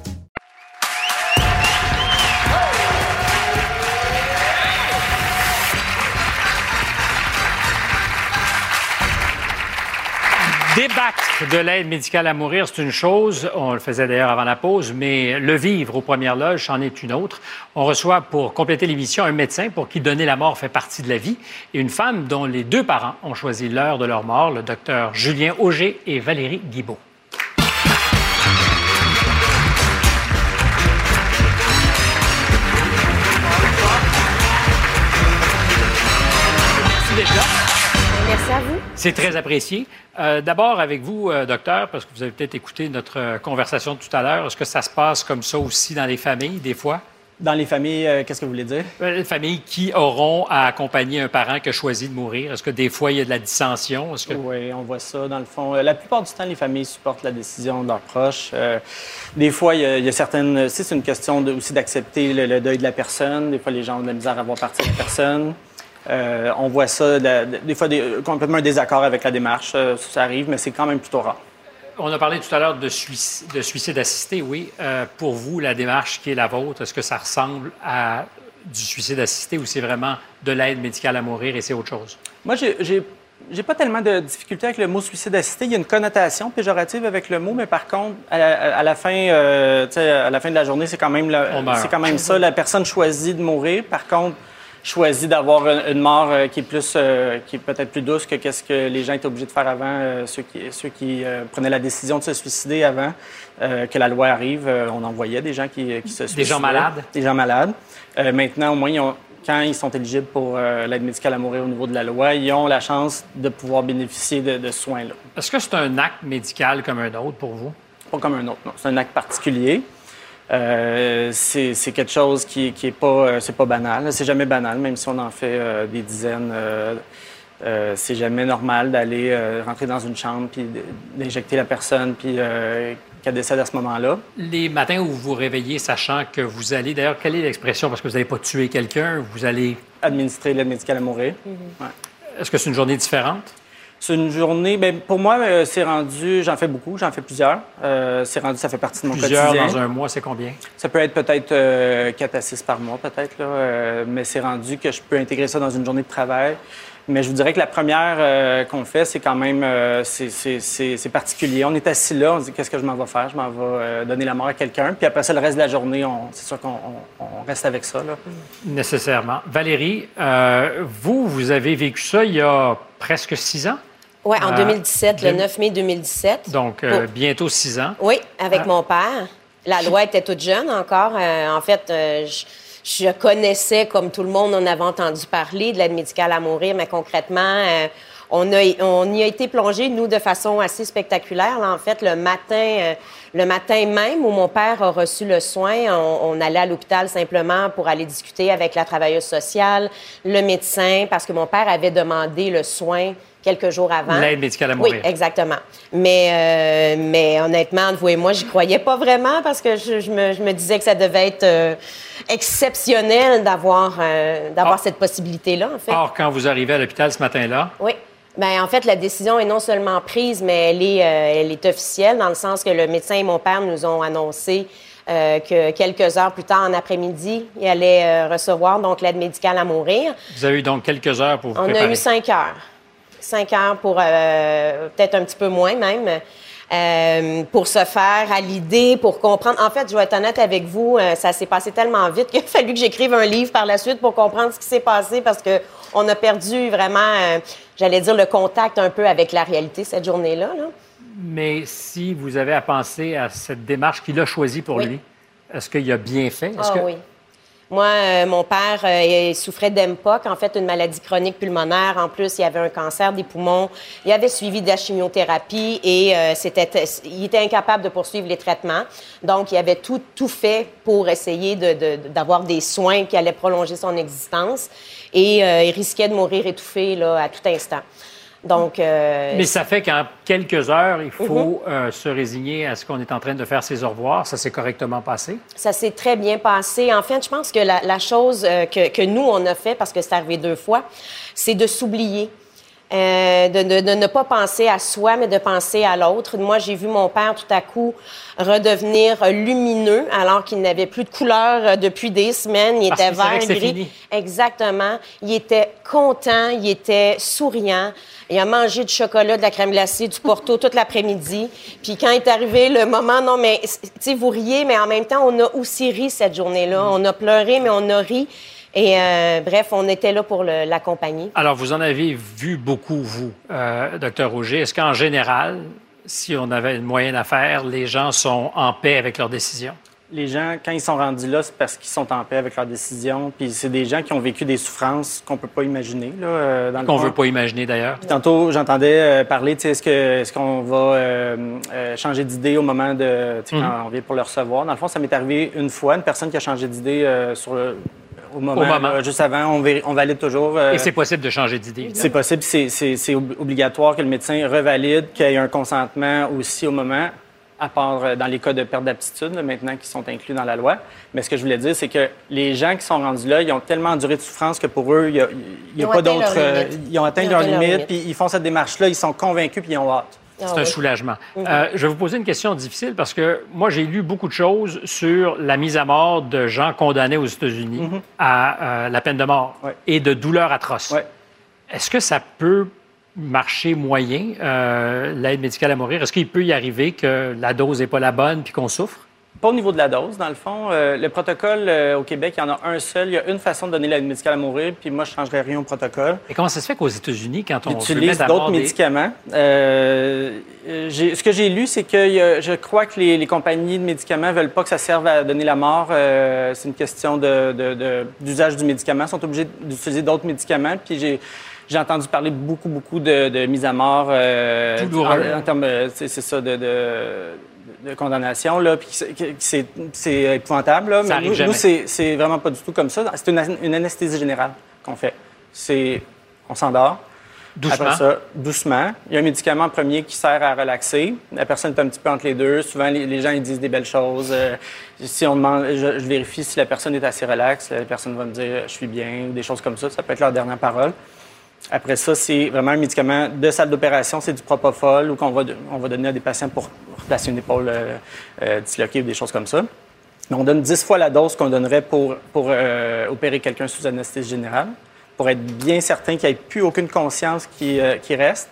Débattre de l'aide médicale à mourir, c'est une chose. On le faisait d'ailleurs avant la pause, mais le vivre aux premières loges, c'en est une autre. On reçoit pour compléter l'émission un médecin pour qui donner la mort fait partie de la vie et une femme dont les deux parents ont choisi l'heure de leur mort, le docteur Julien Auger et Valérie Guibault. C'est très apprécié. Euh, D'abord, avec vous, euh, docteur, parce que vous avez peut-être écouté notre euh, conversation tout à l'heure, est-ce que ça se passe comme ça aussi dans les familles, des fois? Dans les familles, euh, qu'est-ce que vous voulez dire? Les familles qui auront à accompagner un parent qui a choisi de mourir, est-ce que des fois, il y a de la dissension? Que... Oui, on voit ça. Dans le fond, la plupart du temps, les familles supportent la décision de leurs proches. Euh, des fois, il y a, il y a certaines. si C'est une question de- aussi d'accepter le, le deuil de la personne. Des fois, les gens ont de la misère à voir partir la personne. Euh, on voit ça, des fois, des- complètement un désaccord avec la démarche. Euh, ça arrive, mais c'est quand même plutôt rare. On a parlé tout à l'heure de, suic- de suicide assisté, oui. Euh, pour vous, la démarche qui est la vôtre, est-ce que ça ressemble à du suicide assisté ou c'est vraiment de l'aide médicale à mourir et c'est autre chose? Moi, j'ai- j'ai pas tellement de difficulté avec le mot suicide assisté. Il y a une connotation péjorative avec le mot, mais par contre, à la, à la fin, euh, tu sais, à la fin de la journée, c'est quand même, c'est quand même ça. La personne choisit de mourir. Par contre, choisit d'avoir une, mort euh, qui est plus, euh, qui est peut-être plus douce que qu'est-ce que les gens étaient obligés de faire avant, euh, ceux qui, ceux qui prenaient la décision de se suicider avant que la loi arrive. on en voyait des gens qui, qui se suicidaient. gens malades? Des gens malades. Maintenant, au moins, ils ont- quand ils sont éligibles pour euh, l'aide médicale à mourir au niveau de la loi, ils ont la chance de pouvoir bénéficier de, de soins-là. Est-ce que c'est un acte médical comme un autre pour vous? Pas comme un autre, non. C'est un acte particulier. Euh, c'est c'est quelque chose qui, qui est pas, euh, c'est pas banal. C'est jamais banal, même si on en fait euh, des dizaines. euh, c'est jamais normal d'aller rentrer dans une chambre puis d'injecter la personne puis qu'elle décède à ce moment-là. Les matins où vous vous réveillez, sachant que vous allez, d'ailleurs, quelle est l'expression? Parce que vous n'allez pas tuer quelqu'un, vous allez... Administrer l'aide médicale à mourir. Ouais. Est-ce que c'est une journée différente? C'est une journée, ben, pour moi, euh, c'est rendu, j'en fais beaucoup, j'en fais plusieurs. Euh, c'est rendu, ça fait partie de mon Plusieurs quotidien. dans un mois, c'est combien? Ça peut être peut-être euh, 4 à 6 par mois, peut-être, là, euh, mais c'est rendu que je peux intégrer ça dans une journée de travail. Mais je vous dirais que la première qu'on fait, c'est quand même c'est- c'est c'est- c'est particulier. On est assis là, on se dit qu'est-ce que je m'en vais faire? Je m'en vais donner la mort à quelqu'un. Puis après ça, le reste de la journée, on- c'est sûr qu'on on- on reste avec ça. Là. Nécessairement. Valérie, vous, vous avez vécu ça il y a presque six ans? Oui, en Euh, 2017, le deux- 9 mai 2017. Donc, euh, Pour- bientôt six ans. Oui, avec Ah. mon père. La loi était toute jeune encore. Euh, en fait, euh, je, je connaissais, comme tout le monde, on avait entendu parler de l'aide médicale à mourir, mais concrètement, on, a, on y a été plongé, nous, de façon assez spectaculaire. Là, en fait, le matin, le matin même où mon père a reçu le soin, on, on allait à l'hôpital simplement pour aller discuter avec la travailleuse sociale, le médecin, parce que mon père avait demandé le soin quelques jours avant. L'aide médicale à Oui, mourir. exactement. Mais, euh, mais honnêtement, vous et moi, j'y croyais pas vraiment parce que je, je me, je me disais que ça devait être euh, exceptionnel d'avoir euh, d'avoir Ah. cette possibilité-là, en fait. Or, quand vous arrivez à l'hôpital ce matin-là, Oui. Ben, en fait, la décision est non seulement prise, mais elle est, elle est officielle dans le sens que le médecin et mon père nous ont annoncé euh, que quelques heures plus tard en après-midi, il allait euh, recevoir donc l'aide médicale à mourir. vous avez eu donc quelques heures pour vous On préparer. a eu cinq heures. Cinq heures pour euh, peut-être un petit peu moins même. euh, pour se faire à l'idée, pour comprendre. En fait, je vais être honnête avec vous, euh, ça s'est passé tellement vite qu'il a fallu que j'écrive un livre par la suite pour comprendre ce qui s'est passé parce que on a perdu vraiment, euh, j'allais dire, le contact un peu avec la réalité cette journée-là. là. Mais si vous avez à penser à cette démarche qu'il a choisie pour Oui. lui, est-ce qu'il a bien fait? Est-ce Ah que... oui. Moi, euh, mon père euh, souffrait d'EMPOC, en fait, une maladie chronique pulmonaire. En plus, il avait un cancer des poumons. Il avait suivi de la chimiothérapie et euh, c'était, il était incapable de poursuivre les traitements. Donc, il avait tout, tout fait pour essayer de- de- d'avoir des soins qui allaient prolonger son existence. Et euh, il risquait de mourir étouffé là, à tout instant. Donc, euh, Mais ça fait qu'en quelques heures, il faut Mhm. euh, se résigner à ce qu'on est en train de faire ses au revoir. Ça s'est correctement passé? Ça s'est très bien passé. En fait, je pense que la, la chose euh, que, que nous, on a fait, parce que c'est arrivé deux fois, c'est de s'oublier. Euh, de, de- de ne pas penser à soi, mais de penser à l'autre. Moi, j'ai vu mon père tout à coup redevenir lumineux alors qu'il n'avait plus de couleur euh, depuis des semaines. Il Parce était vert gris. fini. Exactement. Il était content, il était souriant. Il a mangé du chocolat, de la crème glacée, du porto toute l'après-midi. Puis quand est arrivé le moment, non, mais, tu sais, vous riez, mais en même temps, on a aussi ri cette journée-là. On a pleuré, mais on a ri. Et euh, bref, on était là pour le- l'accompagner. Alors, vous en avez vu beaucoup, vous, euh, docteur Roger. Est-ce qu'en général, si on avait une moyenne à faire, les gens sont en paix avec leurs décisions? Les gens, quand ils sont rendus là, c'est parce qu'ils sont en paix avec leurs décisions. Puis c'est des gens qui ont vécu des souffrances qu'on peut pas imaginer. Là, euh, dans le Qu'on veut pas imaginer d'ailleurs. Puis tantôt, j'entendais euh, parler, tu sais, est-ce que est-ce qu'on va euh, euh, changer d'idée au moment de, tu sais, Mhm. quand on vient pour le recevoir? Dans le fond, ça m'est arrivé une fois, une personne qui a changé d'idée euh, sur le, au moment, Au moment. là, juste avant, on, valide toujours. euh, Et c'est possible de changer d'idée. c'est possible, c'est- c'est c'est ob- obligatoire que le médecin revalide, qu'il y ait un consentement aussi au moment, à part euh, dans les cas de perte d'aptitude, maintenant qui sont inclus dans la loi. Mais ce que je voulais dire, c'est que les gens qui sont rendus là, ils ont tellement enduré de souffrance que pour eux, il n'y a, y a pas atteint d'autre. euh. Ils ont atteint Ils ont leur atteint leur limite, limite. puis ils font cette démarche-là, ils sont convaincus, puis ils ont hâte. Ah C'est un oui. soulagement. Mhm. Euh, je vais vous poser une question difficile parce que moi, j'ai lu beaucoup de choses sur la mise à mort de gens condamnés aux États-Unis Mhm. à euh, la peine de mort Ouais. et de douleurs atroces. Ouais. Est-ce que ça peut marché moyen, euh, l'aide médicale à mourir, est-ce qu'il peut y arriver que la dose n'est pas la bonne puis qu'on souffre? Pas au niveau de la dose, dans le fond. Euh, le protocole euh, au Québec, il y en a un seul. Il y a une façon de donner l'aide médicale à mourir, puis moi, je ne changerais rien au protocole. Et comment ça se fait qu'aux États-Unis, quand on utilise d'autres médicaments, euh, ce que j'ai lu, c'est que je crois que les, compagnies de médicaments ne veulent pas que ça serve à donner la mort. c'est une question d'usage du médicament. Ils sont obligés d'utiliser d'autres médicaments. Puis j'ai j'ai entendu parler beaucoup, beaucoup de, mise à mort. Euh, en, termes, c'est ça, de, de condamnation, là, puis c'est épouvantable. Là, mais nous, c'est vraiment pas du tout comme ça. C'est une, anesthésie générale qu'on fait. C'est, on s'endort. Doucement. Après ça, doucement. Il y a un médicament premier qui sert à relaxer. La personne est un petit peu entre les deux. Souvent, les, gens ils disent des belles choses. Euh, si on demande, je, vérifie si la personne est assez relaxe. La personne va me dire je suis bien, des choses comme ça. Ça peut être leur dernière parole. Après ça, c'est vraiment un médicament de salle d'opération, c'est du propofol ou qu'on va, on va donner à des patients pour replacer une épaule euh, euh, disloquée ou des choses comme ça. on donne 10 fois la dose qu'on donnerait pour, pour euh, opérer quelqu'un sous anesthésie générale, pour être bien certain qu'il n'y ait plus aucune conscience qui, qui, reste.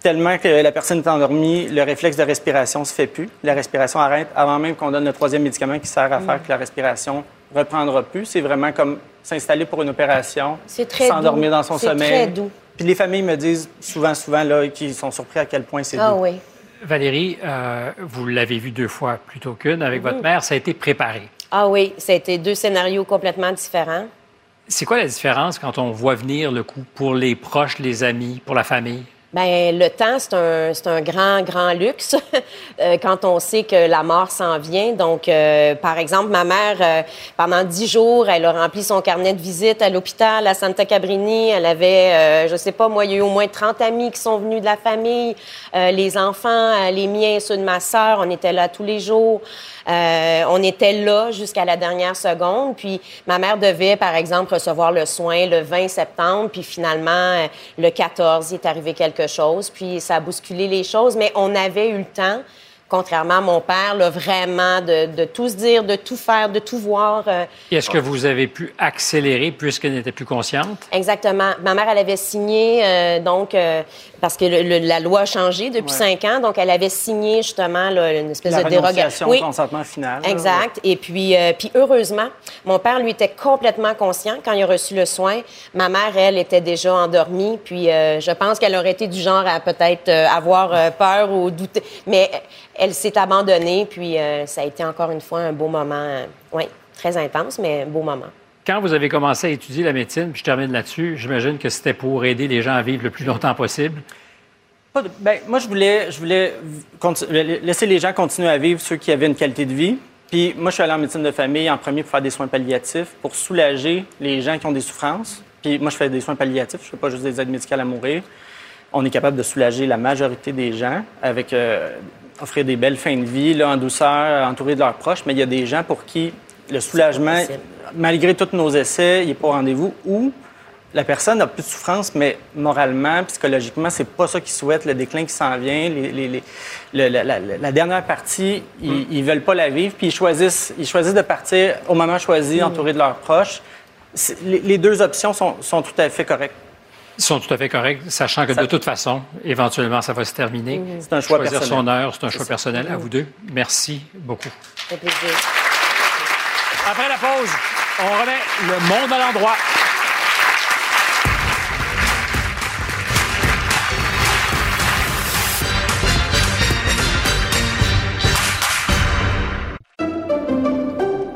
Tellement que la personne est endormie, le réflexe de respiration ne se fait plus. La respiration arrête avant même qu'on donne le troisième médicament qui sert à faire mm. que la respiration reprendra plus. C'est vraiment comme s'installer pour une opération, s'endormir dans son sommeil. C'est très doux. Puis les familles me disent souvent, souvent, là, qu'ils sont surpris à quel point c'est ah, doux. oui. Valérie, euh, vous l'avez vu deux fois plutôt qu'une avec votre mère. Ça a été préparé. Ah oui, ça a été deux scénarios complètement différents. C'est quoi la différence quand on voit venir le coup pour les proches, les amis, pour la famille? Bien, le temps, c'est un, c'est un grand, grand luxe euh, quand on sait que la mort s'en vient. Donc, euh, par exemple, ma mère, euh, pendant dix jours, elle a rempli son carnet de visite à l'hôpital à Santa Cabrini. Elle avait, je sais pas, moi, il y a eu au moins 30 amis qui sont venus de la famille, les enfants, les miens, ceux de ma sœur. On était là tous les jours. Euh, on était là jusqu'à la dernière seconde. Puis ma mère devait, par exemple, recevoir le soin le 20 septembre. Puis finalement, euh, le 14, il est arrivé quelque chose. Puis ça a bousculé les choses. Mais on avait eu le temps contrairement à mon père, là, vraiment de, tout se dire, de tout faire, de tout voir. Euh. Est-ce que vous avez pu accélérer puisqu'elle n'était plus consciente? Exactement. Ma mère, elle avait signé, donc, parce que la loi a changé depuis cinq ans. Donc, elle avait signé justement une espèce de dérogation. Oui, consentement final. Exact. Et puis, euh, puis, heureusement, mon père, lui, était complètement conscient quand il a reçu le soin. Ma mère, elle, était déjà endormie. Puis, euh, je pense qu'elle aurait été du genre à peut-être euh, avoir peur ou douter. Mais elle s'est abandonnée. Puis, ça a été encore une fois un beau moment. oui, très intense, mais un beau moment. Quand vous avez commencé à étudier la médecine, puis je termine là-dessus, j'imagine que c'était pour aider les gens à vivre le plus longtemps possible. Bien, moi, je voulais, laisser les gens continuer à vivre, ceux qui avaient une qualité de vie. Puis moi, je suis allé en médecine de famille en premier pour faire des soins palliatifs, pour soulager les gens qui ont des souffrances. Puis moi, je fais des soins palliatifs, je ne fais pas juste des aides médicales à mourir. On est capable de soulager la majorité des gens avec euh, offrir des belles fins de vie, là, en douceur, entourés de leurs proches. Mais il y a des gens pour qui le soulagement, malgré tous nos essais, il n'est pas au rendez-vous, ou la personne a plus de souffrance, mais moralement, psychologiquement, c'est pas ça qu'ils souhaitent, le déclin qui s'en vient. la, dernière partie, ils, ne veulent pas la vivre, puis ils choisissent, ils choisissent de partir au moment choisi, mm. entourés de leurs proches. Les, deux options sont, tout à fait correctes. Ils sont tout à fait corrects, sachant que de toute façon, éventuellement, ça va se terminer. C'est un choix Choisir personnel. son heure, c'est un choix personnel. À vous deux, merci beaucoup. Après la pause, on remet le monde à l'endroit.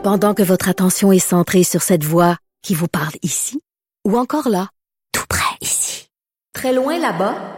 Pendant que votre attention est centrée sur cette voix qui vous parle ici, ou encore là, tout près ici, très loin là-bas,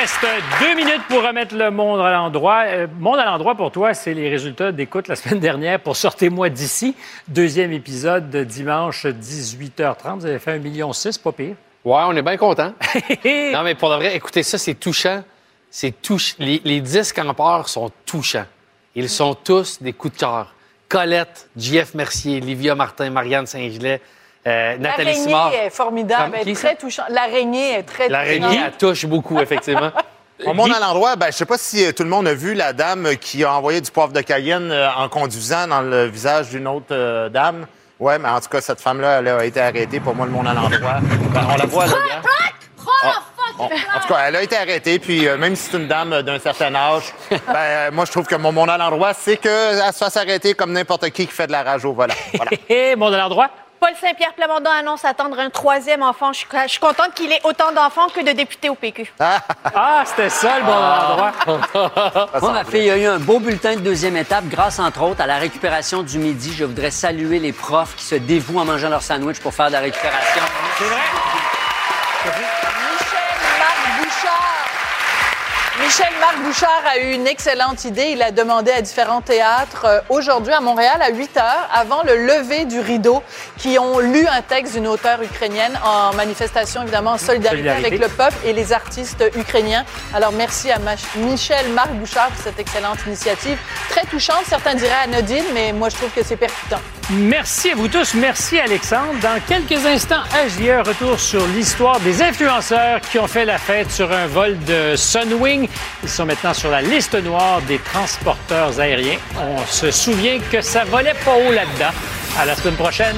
Reste deux minutes pour remettre le monde à l'endroit. Euh, monde à l'endroit pour toi, c'est les résultats d'écoute la semaine dernière pour Sortez-moi d'ici. Deuxième épisode de dimanche 18h30. Vous avez fait un million six, pas pire. Ouais, on est bien content. non, mais pour de vrai, écoutez, ça, c'est touchant. C'est touch... les, les 10 campeurs sont touchants. Ils sont tous des coups de cœur. Colette, JF Mercier, Livia Martin, Marianne Saint-Gelais, euh, Nathalie L'araignée Simard. est formidable, Comme elle est très touchante. L'araignée est très L'araignée, touchante. elle touche beaucoup, effectivement. Au monde à l'endroit, ben, je sais pas si euh, tout le monde a vu la dame qui a envoyé du poivre de Cayenne euh, en conduisant dans le visage d'une autre euh, dame. Ouais, mais en tout cas, cette femme-là, elle a été arrêtée. Pour moi, le monde à l'endroit. Ben, on la voit, là, gars. Ah, on- en tout cas, elle a été arrêtée, puis euh, même si c'est une dame d'un certain âge, ben, moi, je trouve que mon monde à l'endroit, c'est qu'elle se fasse arrêter comme n'importe qui qui fait de la rage au volant. Voilà. Hé, monde à l'endroit. Paul Saint-Pierre Plamondon annonce attendre un troisième enfant. Je suis, je suis contente qu'il ait autant d'enfants que de députés au PQ. Ah, c'était ça, le monde à l'endroit. Moi, ma fille a eu un beau bulletin de deuxième étape grâce, entre autres, à la récupération du midi. Je voudrais saluer les profs qui se dévouent en mangeant leur sandwich pour faire de la récupération. C'est vrai? Michel-Marc Bouchard a eu une excellente idée. Il a demandé à différents théâtres euh, aujourd'hui à Montréal à 8 heures, avant le lever du rideau, qui ont lu un texte d'une auteure ukrainienne en manifestation, évidemment, en solidarité, Solidarité. avec le peuple et les artistes ukrainiens. Alors, merci à Mach- Michel-Marc Bouchard pour cette excellente initiative. Très touchante, certains diraient anodine, mais moi, je trouve que c'est percutant. Merci à vous tous. Merci, Alexandre. Dans quelques instants, HDR retour sur l'histoire des influenceurs qui ont fait la fête sur un vol de Sunwing. Ils sont maintenant sur la liste noire des transporteurs aériens. On se souvient que ça volait pas haut là-dedans. À la semaine prochaine.